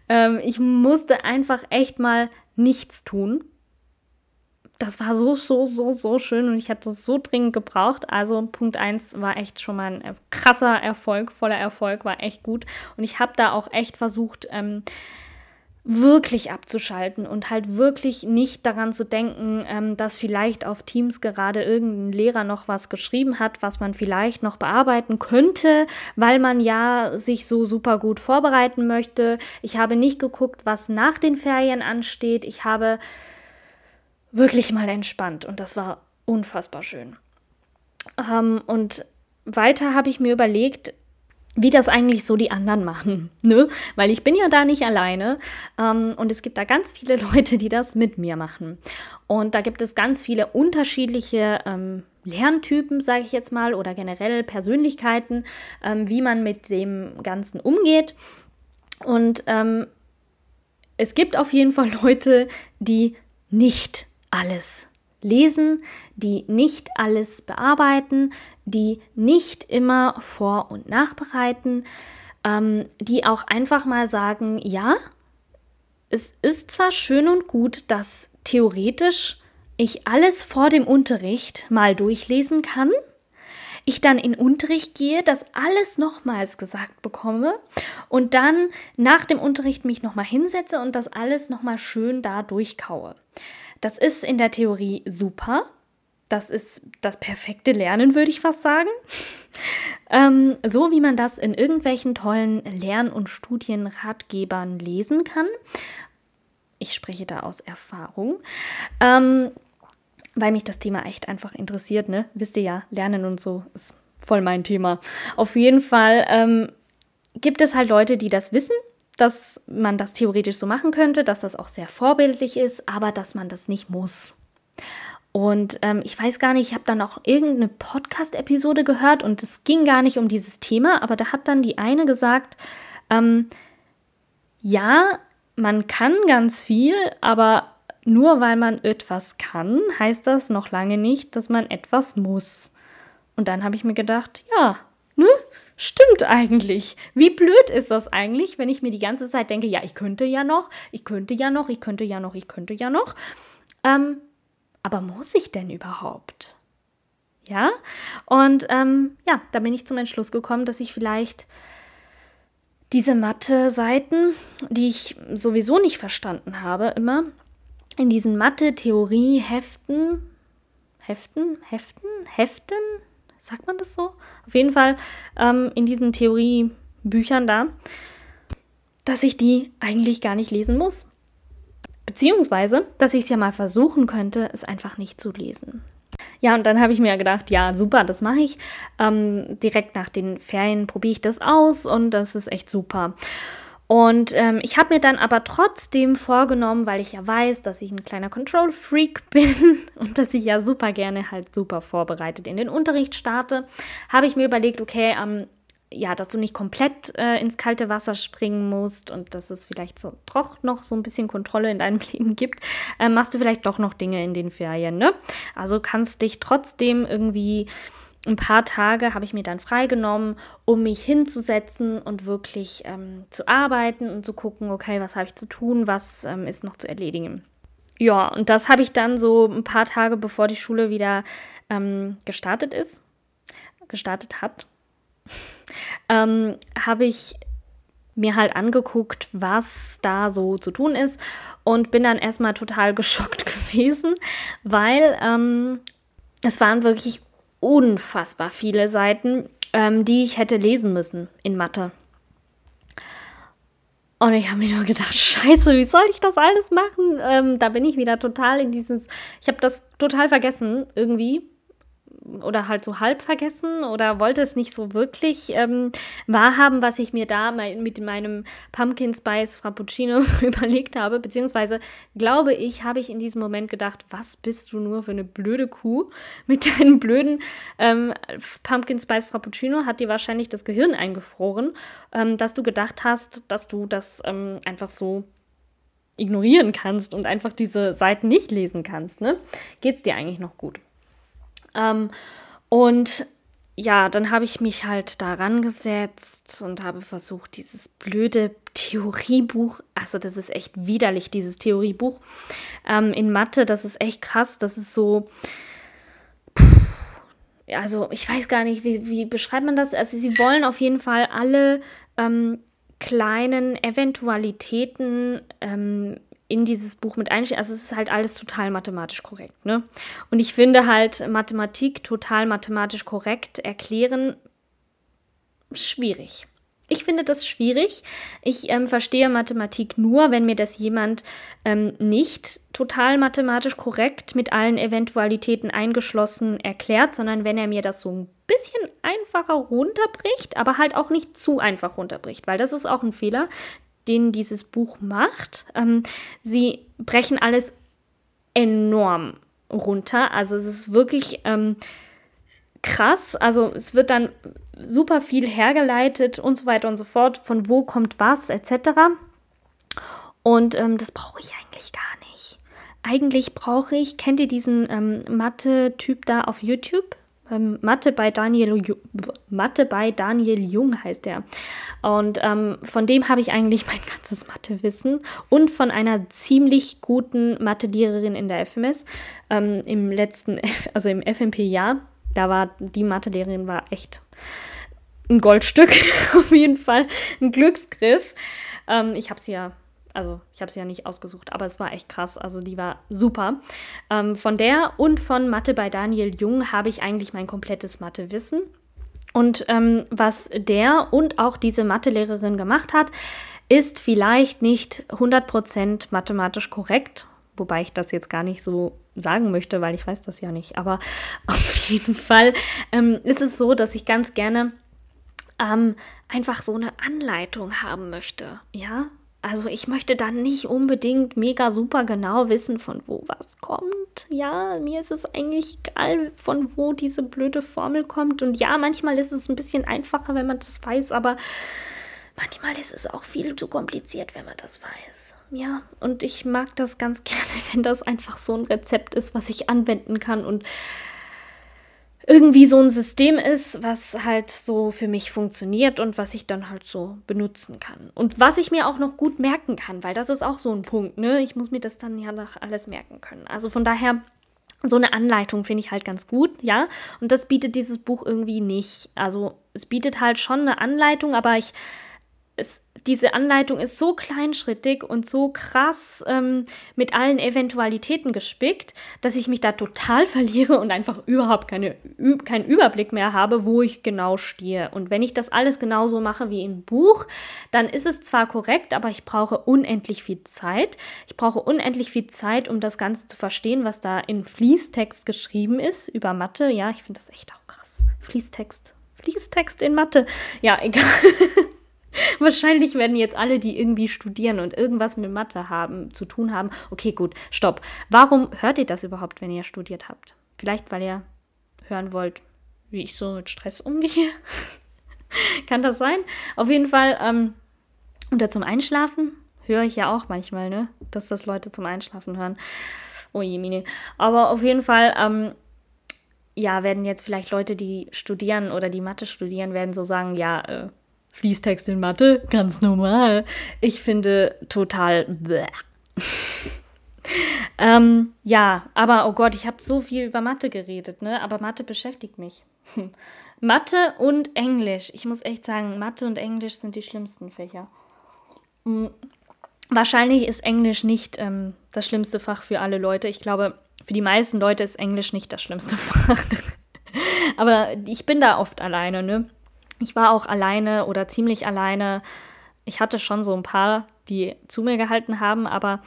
Ähm, ich musste einfach echt mal nichts tun. Das war so, so, so, so schön und ich hatte es so dringend gebraucht. Also Punkt 1 war echt schon mal ein krasser Erfolg, voller Erfolg, war echt gut. Und ich habe da auch echt versucht, ähm, wirklich abzuschalten und halt wirklich nicht daran zu denken, ähm, dass vielleicht auf Teams gerade irgendein Lehrer noch was geschrieben hat, was man vielleicht noch bearbeiten könnte, weil man ja sich so super gut vorbereiten möchte. Ich habe nicht geguckt, was nach den Ferien ansteht. Ich habe wirklich mal entspannt und das war unfassbar schön. Ähm, und weiter habe ich mir überlegt, wie das eigentlich so die anderen machen, ne? Weil ich bin ja da nicht alleine ähm, und es gibt da ganz viele Leute, die das mit mir machen. Und da gibt es ganz viele unterschiedliche ähm, Lerntypen, sage ich jetzt mal, oder generell Persönlichkeiten, ähm, wie man mit dem Ganzen umgeht. Und ähm, es gibt auf jeden Fall Leute, die nicht alles lesen, die nicht alles bearbeiten, die nicht immer vor- und nachbereiten, ähm, die auch einfach mal sagen, ja, es ist zwar schön und gut, dass theoretisch ich alles vor dem Unterricht mal durchlesen kann, ich dann in Unterricht gehe, das alles nochmals gesagt bekomme und dann nach dem Unterricht mich nochmal hinsetze und das alles nochmal schön da durchkaue. Das ist in der Theorie super. Das ist das perfekte Lernen, würde ich fast sagen. ähm, so wie man das in irgendwelchen tollen Lern- und Studienratgebern lesen kann. Ich spreche da aus Erfahrung. Ähm, weil mich das Thema echt einfach interessiert, ne? Wisst ihr ja, Lernen und so ist voll mein Thema. Auf jeden Fall ähm, gibt es halt Leute, die das wissen dass man das theoretisch so machen könnte, dass das auch sehr vorbildlich ist, aber dass man das nicht muss. Und ähm, ich weiß gar nicht, ich habe dann auch irgendeine Podcast-Episode gehört und es ging gar nicht um dieses Thema, aber da hat dann die eine gesagt, ähm, ja, man kann ganz viel, aber nur weil man etwas kann, heißt das noch lange nicht, dass man etwas muss. Und dann habe ich mir gedacht, ja? Stimmt eigentlich. Wie blöd ist das eigentlich, wenn ich mir die ganze Zeit denke, ja, ich könnte ja noch, ich könnte ja noch, ich könnte ja noch, ich könnte ja noch. Ähm, aber muss ich denn überhaupt? Ja? Und ähm, ja, da bin ich zum Entschluss gekommen, dass ich vielleicht diese Mathe-Seiten, die ich sowieso nicht verstanden habe, immer in diesen Mathe-Theorie-Heften, Heften, Heften, Heften, sagt man das so? Auf jeden Fall ähm, in diesen Theoriebüchern da, dass ich die eigentlich gar nicht lesen muss. Beziehungsweise, dass ich es ja mal versuchen könnte, es einfach nicht zu lesen. Ja, und dann habe ich mir gedacht, ja, super, das mache ich. Ähm, direkt nach den Ferien probiere ich das aus und das ist echt super. Und ähm, ich habe mir dann aber trotzdem vorgenommen, weil ich ja weiß, dass ich ein kleiner Control-Freak bin und dass ich ja super gerne halt super vorbereitet in den Unterricht starte, habe ich mir überlegt, okay, ähm, ja, dass du nicht komplett äh, ins kalte Wasser springen musst und dass es vielleicht so doch noch so ein bisschen Kontrolle in deinem Leben gibt, äh, machst du vielleicht doch noch Dinge in den Ferien, ne? Also kannst dich trotzdem irgendwie ein paar Tage habe ich mir dann freigenommen, um mich hinzusetzen und wirklich ähm, zu arbeiten und zu gucken, okay, was habe ich zu tun, was ähm, ist noch zu erledigen. Ja, und das habe ich dann so ein paar Tage bevor die Schule wieder ähm, gestartet ist, gestartet hat, ähm, habe ich mir halt angeguckt, was da so zu tun ist und bin dann erstmal total geschockt gewesen, weil ähm, es waren wirklich unfassbar viele Seiten, ähm, die ich hätte lesen müssen in Mathe. Und ich habe mir nur gedacht, scheiße, wie soll ich das alles machen? Ähm, da bin ich wieder total in dieses, ich habe das total vergessen irgendwie oder halt so halb vergessen oder wollte es nicht so wirklich ähm, wahrhaben, was ich mir da mit meinem Pumpkin Spice Frappuccino überlegt habe. Beziehungsweise glaube ich, habe ich in diesem Moment gedacht, was bist du nur für eine blöde Kuh mit deinem blöden ähm, Pumpkin Spice Frappuccino hat dir wahrscheinlich das Gehirn eingefroren, ähm, dass du gedacht hast, dass du das ähm, einfach so ignorieren kannst und einfach diese Seiten nicht lesen kannst. Ne? Geht es dir eigentlich noch gut? Ähm, und ja, dann habe ich mich halt daran gesetzt und habe versucht, dieses blöde Theoriebuch, also das ist echt widerlich, dieses Theoriebuch ähm, in Mathe, das ist echt krass, das ist so, also ich weiß gar nicht, wie, wie beschreibt man das? Also sie wollen auf jeden Fall alle ähm, kleinen Eventualitäten ähm, in dieses Buch mit einstehen. Also es ist halt alles total mathematisch korrekt. Ne? Und ich finde halt Mathematik total mathematisch korrekt erklären schwierig. Ich finde das schwierig. Ich ähm, verstehe Mathematik nur, wenn mir das jemand ähm, nicht total mathematisch korrekt mit allen Eventualitäten eingeschlossen erklärt, sondern wenn er mir das so ein bisschen einfacher runterbricht, aber halt auch nicht zu einfach runterbricht, weil das ist auch ein Fehler, den dieses Buch macht. Ähm, sie brechen alles enorm runter. Also es ist wirklich ähm, krass. Also es wird dann super viel hergeleitet und so weiter und so fort, von wo kommt was etc. Und ähm, das brauche ich eigentlich gar nicht. Eigentlich brauche ich, kennt ihr diesen ähm, Mathe-Typ da auf YouTube? Ähm, Mathe bei Daniel Mathe bei Daniel Jung heißt er. Und ähm, von dem habe ich eigentlich mein ganzes Mathewissen und von einer ziemlich guten Mathelehrerin in der FMS ähm, im letzten, also im FMP-Jahr. Da war die Mathelehrerin war echt ein Goldstück, auf jeden Fall ein Glücksgriff. Ähm, ich habe sie ja, also ich habe sie ja nicht ausgesucht, aber es war echt krass. Also die war super. Ähm, von der und von Mathe bei Daniel Jung habe ich eigentlich mein komplettes Mathewissen. Und ähm, was der und auch diese Mathelehrerin gemacht hat, ist vielleicht nicht 100% mathematisch korrekt, wobei ich das jetzt gar nicht so sagen möchte, weil ich weiß das ja nicht. Aber auf jeden Fall ähm, ist es so, dass ich ganz gerne ähm, einfach so eine Anleitung haben möchte. Ja, also ich möchte dann nicht unbedingt mega super genau wissen, von wo was kommt. Ja, mir ist es eigentlich egal, von wo diese blöde Formel kommt. Und ja, manchmal ist es ein bisschen einfacher, wenn man das weiß, aber manchmal ist es auch viel zu kompliziert, wenn man das weiß. Ja, und ich mag das ganz gerne, wenn das einfach so ein Rezept ist, was ich anwenden kann und irgendwie so ein System ist, was halt so für mich funktioniert und was ich dann halt so benutzen kann. Und was ich mir auch noch gut merken kann, weil das ist auch so ein Punkt, ne? Ich muss mir das dann ja noch alles merken können. Also von daher, so eine Anleitung finde ich halt ganz gut, ja. Und das bietet dieses Buch irgendwie nicht. Also es bietet halt schon eine Anleitung, aber ich es, diese Anleitung ist so kleinschrittig und so krass ähm, mit allen Eventualitäten gespickt, dass ich mich da total verliere und einfach überhaupt keine, keinen Überblick mehr habe, wo ich genau stehe. Und wenn ich das alles genauso mache wie im Buch, dann ist es zwar korrekt, aber ich brauche unendlich viel Zeit. Ich brauche unendlich viel Zeit, um das Ganze zu verstehen, was da in Fließtext geschrieben ist über Mathe. Ja, ich finde das echt auch krass. Fließtext. Fließtext in Mathe. Ja, egal. Wahrscheinlich werden jetzt alle, die irgendwie studieren und irgendwas mit Mathe haben, zu tun haben. Okay, gut, stopp. Warum hört ihr das überhaupt, wenn ihr studiert habt? Vielleicht, weil ihr hören wollt, wie ich so mit Stress umgehe. Kann das sein? Auf jeden Fall, ähm, oder zum Einschlafen höre ich ja auch manchmal, ne? Dass das Leute zum Einschlafen hören. Oh je, Mine. Aber auf jeden Fall, ähm, ja, werden jetzt vielleicht Leute, die studieren oder die Mathe studieren, werden so sagen, ja, äh, Fließtext in Mathe, ganz normal. Ich finde total. ähm, ja, aber oh Gott, ich habe so viel über Mathe geredet, ne? Aber Mathe beschäftigt mich. Mathe und Englisch. Ich muss echt sagen, Mathe und Englisch sind die schlimmsten Fächer. Mhm. Wahrscheinlich ist Englisch nicht ähm, das schlimmste Fach für alle Leute. Ich glaube, für die meisten Leute ist Englisch nicht das schlimmste Fach. Aber ich bin da oft alleine, ne? Ich war auch alleine oder ziemlich alleine. Ich hatte schon so ein paar, die zu mir gehalten haben, aber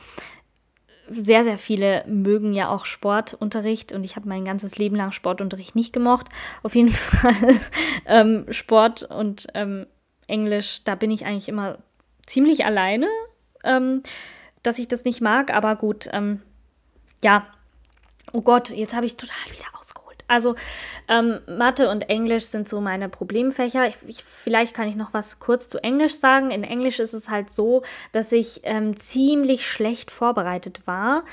sehr, sehr viele mögen ja auch Sportunterricht und ich habe mein ganzes Leben lang Sportunterricht nicht gemocht. Auf jeden Fall ähm, Sport und ähm, Englisch, da bin ich eigentlich immer ziemlich alleine, ähm, dass ich das nicht mag, aber gut, ähm, ja. Oh Gott, jetzt habe ich total wieder ausgeholt. Also ähm, Mathe und Englisch sind so meine Problemfächer. Ich, ich, vielleicht kann ich noch was kurz zu Englisch sagen. In Englisch ist es halt so, dass ich ähm, ziemlich schlecht vorbereitet war.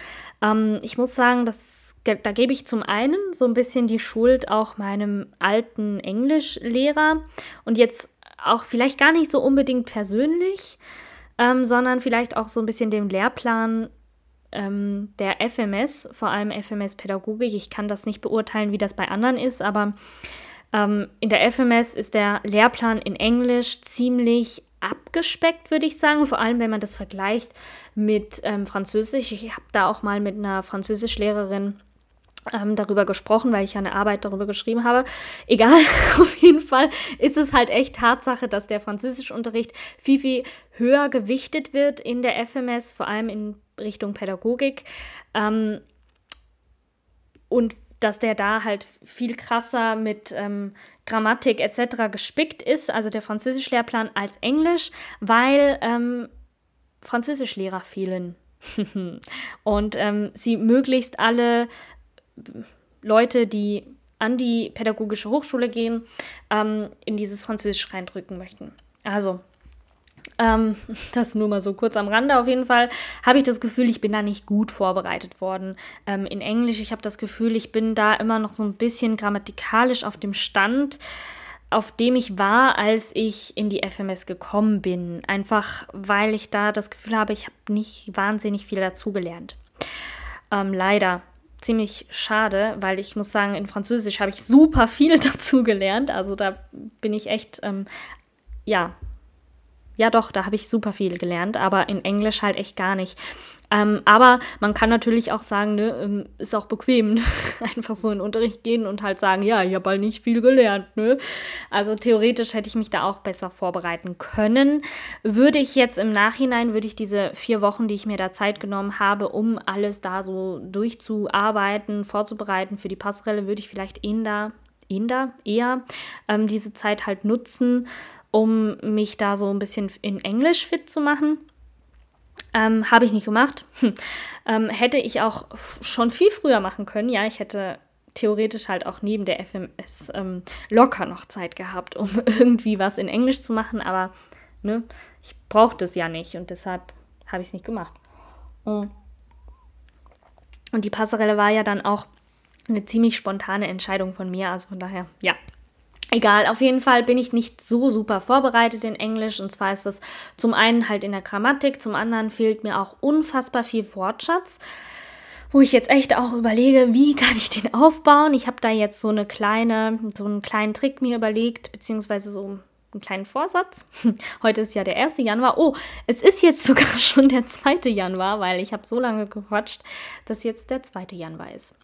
Ähm, ich muss sagen, dass, da gebe ich zum einen so ein bisschen die Schuld auch meinem alten Englischlehrer und jetzt auch vielleicht gar nicht so unbedingt persönlich, ähm, sondern vielleicht auch so ein bisschen dem Lehrplan ähm, der FMS, vor allem FMS Pädagogik. Ich kann das nicht beurteilen, wie das bei anderen ist, aber ähm, in der FMS ist der Lehrplan in Englisch ziemlich abgespeckt, würde ich sagen, vor allem wenn man das vergleicht mit ähm, Französisch. Ich habe da auch mal mit einer Französischlehrerin ähm, darüber gesprochen, weil ich eine Arbeit darüber geschrieben habe. Egal, auf jeden Fall ist es halt echt Tatsache, dass der Französischunterricht viel, viel höher gewichtet wird in der FMS, vor allem in Richtung Pädagogik. Ähm, und dass der da halt viel krasser mit ähm, Grammatik etc. gespickt ist, also der Französischlehrplan als Englisch, weil ähm, Französischlehrer fehlen. und ähm, sie möglichst alle Leute, die an die pädagogische Hochschule gehen, ähm, in dieses Französisch reindrücken möchten. Also, ähm, das nur mal so kurz am Rande. Auf jeden Fall habe ich das Gefühl, ich bin da nicht gut vorbereitet worden ähm, in Englisch. Ich habe das Gefühl, ich bin da immer noch so ein bisschen grammatikalisch auf dem Stand, auf dem ich war, als ich in die FMS gekommen bin. Einfach weil ich da das Gefühl habe, ich habe nicht wahnsinnig viel dazugelernt. Ähm, leider ziemlich schade, weil ich muss sagen, in Französisch habe ich super viel dazu gelernt. Also da bin ich echt, ähm, ja, ja doch, da habe ich super viel gelernt, aber in Englisch halt echt gar nicht. Ähm, aber man kann natürlich auch sagen, ne, ähm, ist auch bequem, einfach so in den Unterricht gehen und halt sagen, ja, ich habe halt nicht viel gelernt. Ne? Also theoretisch hätte ich mich da auch besser vorbereiten können. Würde ich jetzt im Nachhinein, würde ich diese vier Wochen, die ich mir da Zeit genommen habe, um alles da so durchzuarbeiten, vorzubereiten für die Passrelle, würde ich vielleicht in da, in da eher ähm, diese Zeit halt nutzen, um mich da so ein bisschen in Englisch fit zu machen. Ähm, Habe ich nicht gemacht. Hm. Ähm, hätte ich auch schon viel früher machen können. Ja, ich hätte theoretisch halt auch neben der FMS ähm, locker noch Zeit gehabt, um irgendwie was in Englisch zu machen, aber ne, ich brauchte es ja nicht und deshalb habe ich es nicht gemacht. Und die Passerelle war ja dann auch eine ziemlich spontane Entscheidung von mir, also von daher, ja, Egal, auf jeden Fall bin ich nicht so super vorbereitet in Englisch. Und zwar ist das zum einen halt in der Grammatik, zum anderen fehlt mir auch unfassbar viel Wortschatz, wo ich jetzt echt auch überlege, wie kann ich den aufbauen. Ich habe da jetzt so eine kleine, so einen kleinen Trick mir überlegt, beziehungsweise so einen kleinen Vorsatz. Heute ist ja der 1. Januar. Oh, es ist jetzt sogar schon der 2. Januar, weil ich habe so lange gequatscht, dass jetzt der 2. Januar ist.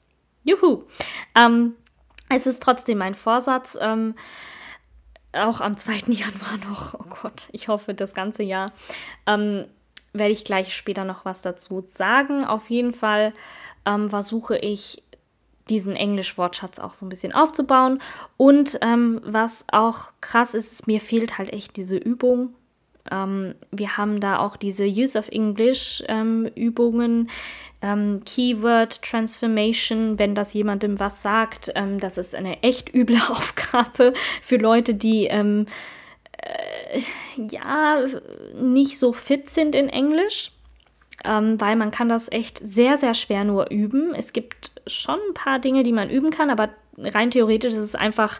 Juhu! Ähm, es ist trotzdem mein Vorsatz, ähm, auch am 2. Januar noch, oh Gott, ich hoffe das ganze Jahr, ähm, werde ich gleich später noch was dazu sagen. Auf jeden Fall ähm, versuche ich diesen Englisch-Wortschatz auch so ein bisschen aufzubauen. Und ähm, was auch krass ist, ist, mir fehlt halt echt diese Übung. Ähm, wir haben da auch diese Use of English ähm, Übungen, ähm, Keyword Transformation, wenn das jemandem was sagt. Ähm, das ist eine echt üble Aufgabe für Leute, die ähm, äh, ja nicht so fit sind in Englisch. Ähm, weil man kann das echt sehr, sehr schwer nur üben. Es gibt schon ein paar Dinge, die man üben kann, aber rein theoretisch ist es einfach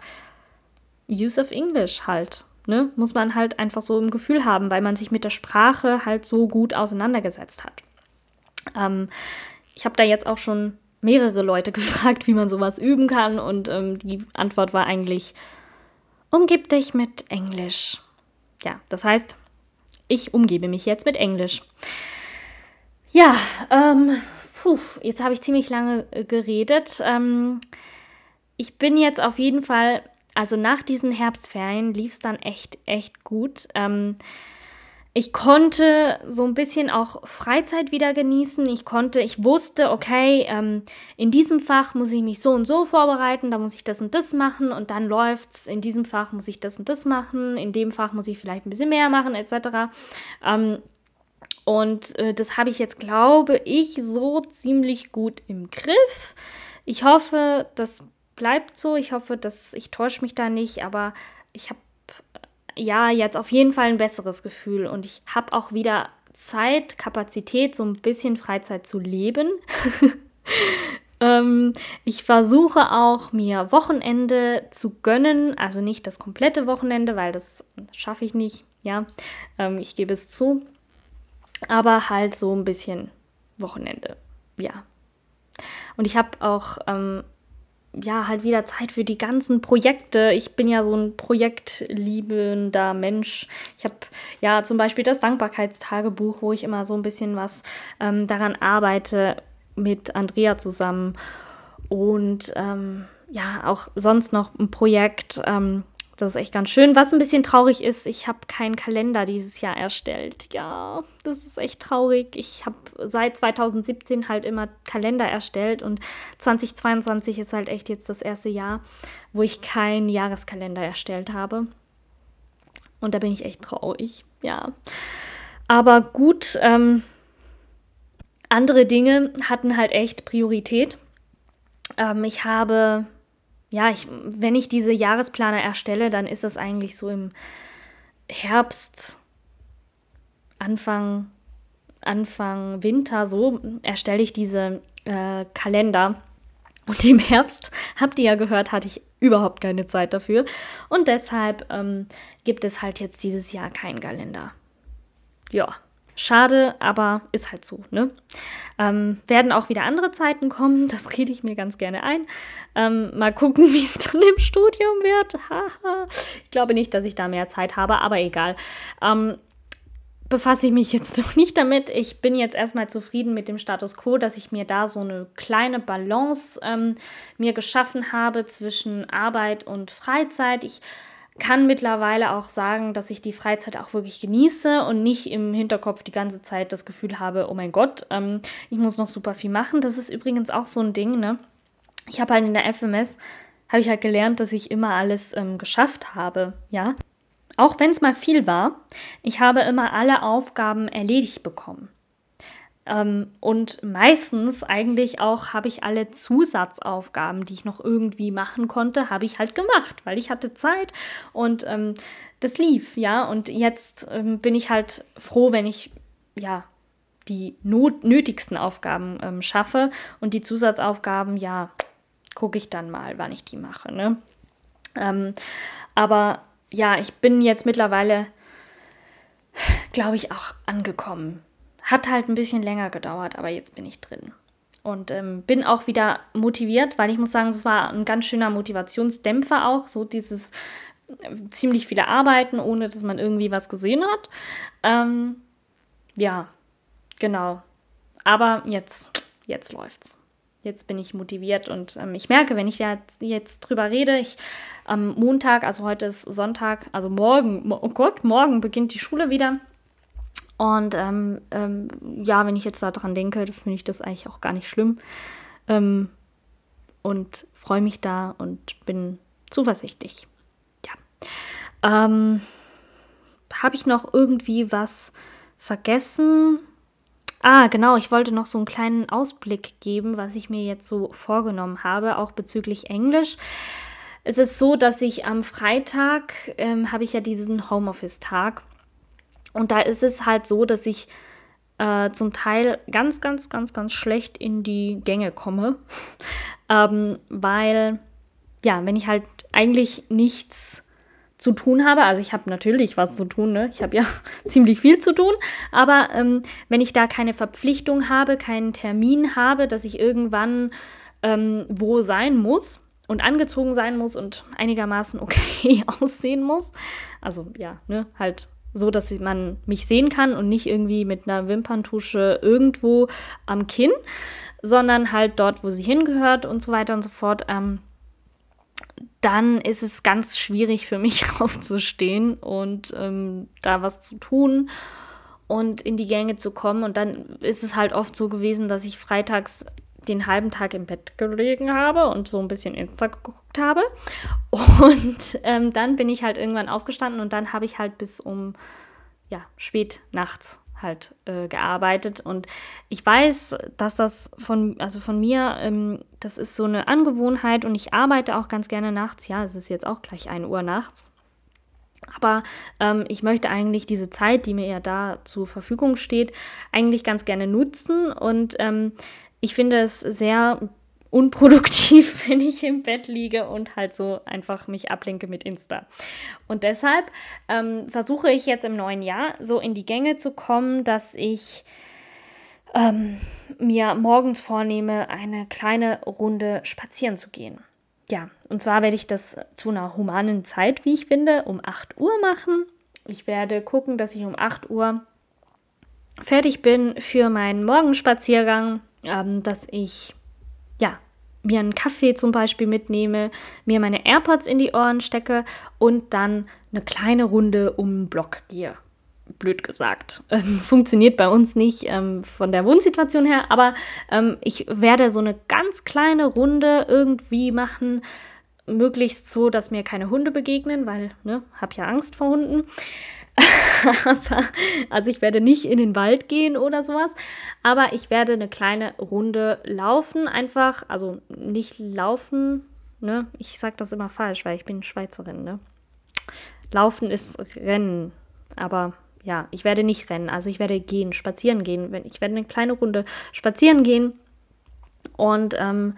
Use of English halt. Ne? Muss man halt einfach so im Gefühl haben, weil man sich mit der Sprache halt so gut auseinandergesetzt hat. Ähm, ich habe da jetzt auch schon mehrere Leute gefragt, wie man sowas üben kann und ähm, die Antwort war eigentlich, umgib dich mit Englisch. Ja, das heißt, ich umgebe mich jetzt mit Englisch. Ja, ähm, puh, jetzt habe ich ziemlich lange äh, geredet. Ähm, ich bin jetzt auf jeden Fall, also nach diesen Herbstferien lief es dann echt, echt gut. Ähm, ich konnte so ein bisschen auch Freizeit wieder genießen. Ich konnte, ich wusste, okay, ähm, in diesem Fach muss ich mich so und so vorbereiten, da muss ich das und das machen und dann läuft's. In diesem Fach muss ich das und das machen, in dem Fach muss ich vielleicht ein bisschen mehr machen, etc. Ähm, und äh, das habe ich jetzt, glaube ich, so ziemlich gut im Griff. Ich hoffe, das bleibt so. Ich hoffe, dass ich täusche mich da nicht, aber ich habe ja, jetzt auf jeden Fall ein besseres Gefühl und ich habe auch wieder Zeit, Kapazität, so ein bisschen Freizeit zu leben. ähm, ich versuche auch, mir Wochenende zu gönnen, also nicht das komplette Wochenende, weil das schaffe ich nicht, ja, ähm, ich gebe es zu, aber halt so ein bisschen Wochenende, ja. Und ich habe auch ähm, ja, halt wieder Zeit für die ganzen Projekte. Ich bin ja so ein projektliebender Mensch. Ich habe ja zum Beispiel das Dankbarkeitstagebuch, wo ich immer so ein bisschen was ähm, daran arbeite mit Andrea zusammen. und ähm, ja, auch sonst noch ein Projekt. Ähm, das ist echt ganz schön. Was ein bisschen traurig ist, ich habe keinen Kalender dieses Jahr erstellt. Ja, das ist echt traurig. Ich habe seit 2017 halt immer Kalender erstellt und 2022 ist halt echt jetzt das erste Jahr, wo ich keinen Jahreskalender erstellt habe. Und da bin ich echt traurig. Ja. Aber gut, ähm, andere Dinge hatten halt echt Priorität. Ähm, ich habe ja, ich, wenn ich diese Jahresplaner erstelle, dann ist das eigentlich so im Herbst, Anfang, Anfang Winter so, erstelle ich diese äh, Kalender. Und im Herbst, habt ihr ja gehört, hatte ich überhaupt keine Zeit dafür. Und deshalb ähm, gibt es halt jetzt dieses Jahr keinen Kalender. Ja, Schade, aber ist halt so, ne? Ähm, werden auch wieder andere Zeiten kommen, das rede ich mir ganz gerne ein. Ähm, mal gucken, wie es dann im Studium wird. ich glaube nicht, dass ich da mehr Zeit habe, aber egal. Ähm, befasse ich mich jetzt noch nicht damit. Ich bin jetzt erstmal zufrieden mit dem Status quo, dass ich mir da so eine kleine Balance ähm, mir geschaffen habe zwischen Arbeit und Freizeit. Ich kann mittlerweile auch sagen, dass ich die Freizeit auch wirklich genieße und nicht im Hinterkopf die ganze Zeit das Gefühl habe, oh mein Gott, ähm, ich muss noch super viel machen. Das ist übrigens auch so ein Ding, ne? Ich habe halt in der FMS, habe ich halt gelernt, dass ich immer alles ähm, geschafft habe, ja. Auch wenn es mal viel war, ich habe immer alle Aufgaben erledigt bekommen. Ähm, und meistens eigentlich auch habe ich alle Zusatzaufgaben, die ich noch irgendwie machen konnte, habe ich halt gemacht, weil ich hatte Zeit und ähm, das lief, ja. Und jetzt ähm, bin ich halt froh, wenn ich ja die not nötigsten Aufgaben ähm, schaffe und die Zusatzaufgaben, ja, gucke ich dann mal, wann ich die mache. Ne? Ähm, aber ja, ich bin jetzt mittlerweile, glaube ich, auch angekommen hat halt ein bisschen länger gedauert, aber jetzt bin ich drin. Und ähm, bin auch wieder motiviert, weil ich muss sagen, es war ein ganz schöner Motivationsdämpfer auch, so dieses äh, ziemlich viele Arbeiten, ohne dass man irgendwie was gesehen hat. Ähm, ja, genau. Aber jetzt, jetzt läuft's. Jetzt bin ich motiviert und ähm, ich merke, wenn ich jetzt, jetzt drüber rede, ich am Montag, also heute ist Sonntag, also morgen, oh Gott, morgen beginnt die Schule wieder. Und ähm, ähm, ja, wenn ich jetzt daran denke, finde ich das eigentlich auch gar nicht schlimm. Ähm, und freue mich da und bin zuversichtlich. Ja. Ähm, Habe ich noch irgendwie was vergessen? Ah, genau, ich wollte noch so einen kleinen Ausblick geben, was ich mir jetzt so vorgenommen habe, auch bezüglich Englisch. Es ist so, dass ich am Freitag ähm, habe ich ja diesen Homeoffice-Tag und da ist es halt so, dass ich äh, zum Teil ganz, ganz, ganz, ganz schlecht in die Gänge komme. ähm, weil, ja, wenn ich halt eigentlich nichts zu tun habe, also ich habe natürlich was zu tun, ne? ich habe ja ziemlich viel zu tun, aber ähm, wenn ich da keine Verpflichtung habe, keinen Termin habe, dass ich irgendwann ähm, wo sein muss und angezogen sein muss und einigermaßen okay aussehen muss, also ja, ne, halt so, dass man mich sehen kann und nicht irgendwie mit einer Wimperntusche irgendwo am Kinn, sondern halt dort, wo sie hingehört und so weiter und so fort. Ähm, dann ist es ganz schwierig für mich aufzustehen und ähm, da was zu tun und in die Gänge zu kommen. Und dann ist es halt oft so gewesen, dass ich freitags den halben Tag im Bett gelegen habe und so ein bisschen Insta geguckt habe. Und ähm, dann bin ich halt irgendwann aufgestanden und dann habe ich halt bis um ja, spät nachts halt äh, gearbeitet. Und ich weiß, dass das von, also von mir, ähm, das ist so eine Angewohnheit und ich arbeite auch ganz gerne nachts. Ja, es ist jetzt auch gleich 1 Uhr nachts. Aber ähm, ich möchte eigentlich diese Zeit, die mir ja da zur Verfügung steht, eigentlich ganz gerne nutzen. Und ähm, ich finde es sehr unproduktiv, wenn ich im Bett liege und halt so einfach mich ablenke mit Insta. Und deshalb ähm, versuche ich jetzt im neuen Jahr so in die Gänge zu kommen, dass ich ähm, mir morgens vornehme, eine kleine Runde spazieren zu gehen. Ja, und zwar werde ich das zu einer humanen Zeit, wie ich finde, um 8 Uhr machen. Ich werde gucken, dass ich um 8 Uhr fertig bin für meinen Morgenspaziergang ähm, dass ich ja mir einen Kaffee zum Beispiel mitnehme, mir meine AirPods in die Ohren stecke und dann eine kleine Runde um den Block gehe. Blöd gesagt. Ähm, funktioniert bei uns nicht ähm, von der Wohnsituation her, aber ähm, ich werde so eine ganz kleine Runde irgendwie machen, möglichst so, dass mir keine Hunde begegnen, weil, ne, habe ja Angst vor Hunden. Also ich werde nicht in den Wald gehen oder sowas, aber ich werde eine kleine Runde laufen, einfach, also nicht laufen, ne? Ich sage das immer falsch, weil ich bin Schweizerin, ne? Laufen ist Rennen, aber ja, ich werde nicht rennen, also ich werde gehen, spazieren gehen. Ich werde eine kleine Runde spazieren gehen und ähm,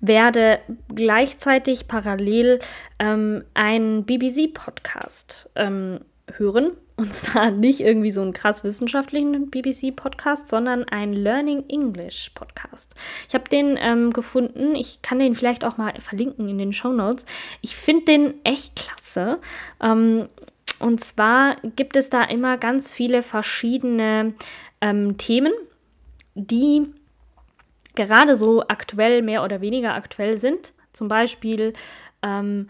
werde gleichzeitig parallel ähm, einen BBC-Podcast ähm, hören. Und zwar nicht irgendwie so einen krass wissenschaftlichen BBC-Podcast, sondern einen Learning English Podcast. Ich habe den ähm, gefunden. Ich kann den vielleicht auch mal verlinken in den Show Notes. Ich finde den echt klasse. Ähm, und zwar gibt es da immer ganz viele verschiedene ähm, Themen, die gerade so aktuell, mehr oder weniger aktuell sind. Zum Beispiel ähm,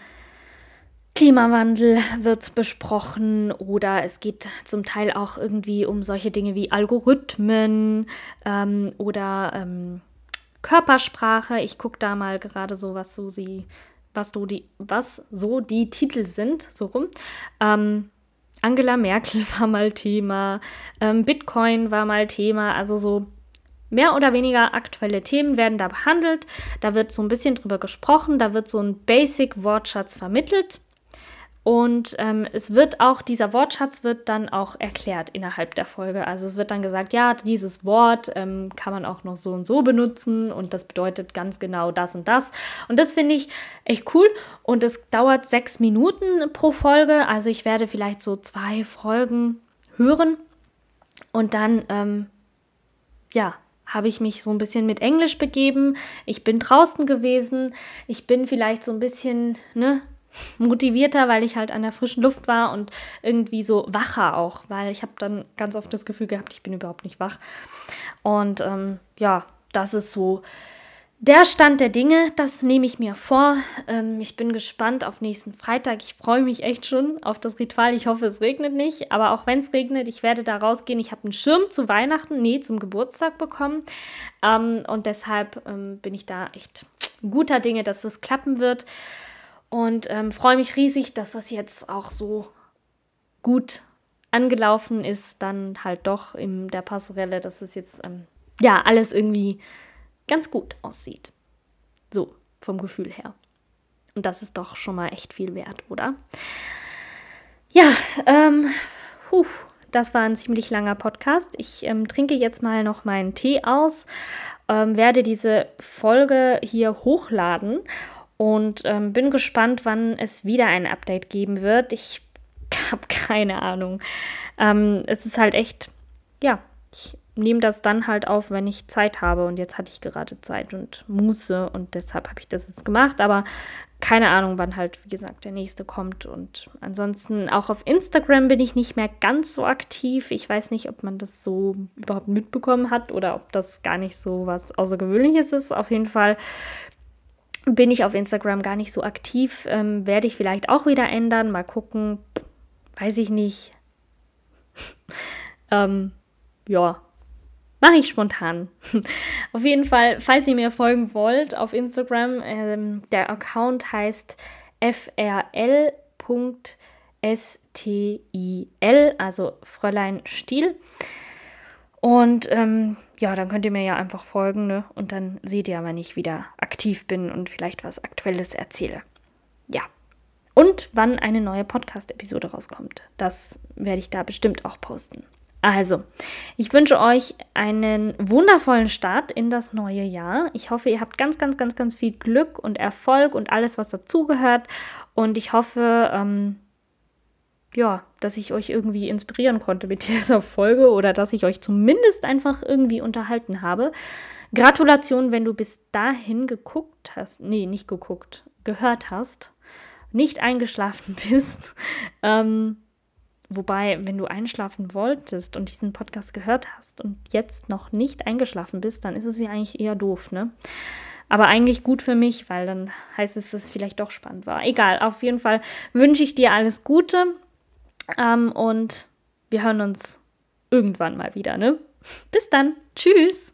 Klimawandel wird besprochen oder es geht zum Teil auch irgendwie um solche Dinge wie Algorithmen ähm, oder ähm, Körpersprache. Ich gucke da mal gerade so, was so sie, was so die, was so die Titel sind, so rum. Ähm, Angela Merkel war mal Thema, ähm, Bitcoin war mal Thema, also so mehr oder weniger aktuelle Themen werden da behandelt. Da wird so ein bisschen drüber gesprochen, da wird so ein Basic-Wortschatz vermittelt. Und ähm, es wird auch, dieser Wortschatz wird dann auch erklärt innerhalb der Folge. Also es wird dann gesagt, ja, dieses Wort ähm, kann man auch noch so und so benutzen und das bedeutet ganz genau das und das. Und das finde ich echt cool. Und es dauert sechs Minuten pro Folge. Also ich werde vielleicht so zwei Folgen hören. Und dann, ähm, ja, habe ich mich so ein bisschen mit Englisch begeben. Ich bin draußen gewesen. Ich bin vielleicht so ein bisschen, ne, motivierter, weil ich halt an der frischen Luft war und irgendwie so wacher auch, weil ich habe dann ganz oft das Gefühl gehabt, ich bin überhaupt nicht wach. Und ähm, ja, das ist so der Stand der Dinge, das nehme ich mir vor. Ähm, ich bin gespannt auf nächsten Freitag. Ich freue mich echt schon auf das Ritual. Ich hoffe, es regnet nicht. Aber auch wenn es regnet, ich werde da rausgehen. Ich habe einen Schirm zu Weihnachten, nee, zum Geburtstag bekommen. Ähm, und deshalb ähm, bin ich da echt guter Dinge, dass es klappen wird. Und ähm, freue mich riesig, dass das jetzt auch so gut angelaufen ist. Dann halt doch in der Passerelle, dass es jetzt ähm, ja alles irgendwie ganz gut aussieht. So, vom Gefühl her. Und das ist doch schon mal echt viel wert, oder? Ja, ähm, puh, das war ein ziemlich langer Podcast. Ich ähm, trinke jetzt mal noch meinen Tee aus, ähm, werde diese Folge hier hochladen und ähm, bin gespannt, wann es wieder ein Update geben wird. Ich habe keine Ahnung. Ähm, es ist halt echt, ja, ich nehme das dann halt auf, wenn ich Zeit habe. Und jetzt hatte ich gerade Zeit und Muße und deshalb habe ich das jetzt gemacht. Aber keine Ahnung, wann halt, wie gesagt, der nächste kommt. Und ansonsten auch auf Instagram bin ich nicht mehr ganz so aktiv. Ich weiß nicht, ob man das so überhaupt mitbekommen hat oder ob das gar nicht so was Außergewöhnliches ist. Auf jeden Fall bin ich auf Instagram gar nicht so aktiv. Ähm, werde ich vielleicht auch wieder ändern. Mal gucken. Weiß ich nicht. ähm, ja, mache ich spontan. auf jeden Fall, falls ihr mir folgen wollt auf Instagram, ähm, der Account heißt frl.stil, also Fräulein Stiel. Und ähm, ja, dann könnt ihr mir ja einfach folgen, ne? Und dann seht ihr, wenn ich wieder aktiv bin und vielleicht was Aktuelles erzähle. Ja. Und wann eine neue Podcast-Episode rauskommt. Das werde ich da bestimmt auch posten. Also, ich wünsche euch einen wundervollen Start in das neue Jahr. Ich hoffe, ihr habt ganz, ganz, ganz, ganz viel Glück und Erfolg und alles, was dazugehört. Und ich hoffe, ähm, ja, dass ich euch irgendwie inspirieren konnte mit dieser Folge oder dass ich euch zumindest einfach irgendwie unterhalten habe. Gratulation, wenn du bis dahin geguckt hast, nee, nicht geguckt, gehört hast, nicht eingeschlafen bist. Ähm, wobei, wenn du einschlafen wolltest und diesen Podcast gehört hast und jetzt noch nicht eingeschlafen bist, dann ist es ja eigentlich eher doof, ne? Aber eigentlich gut für mich, weil dann heißt es, dass es vielleicht doch spannend war. Egal, auf jeden Fall wünsche ich dir alles Gute ähm, und wir hören uns irgendwann mal wieder, ne? Bis dann. Tschüss.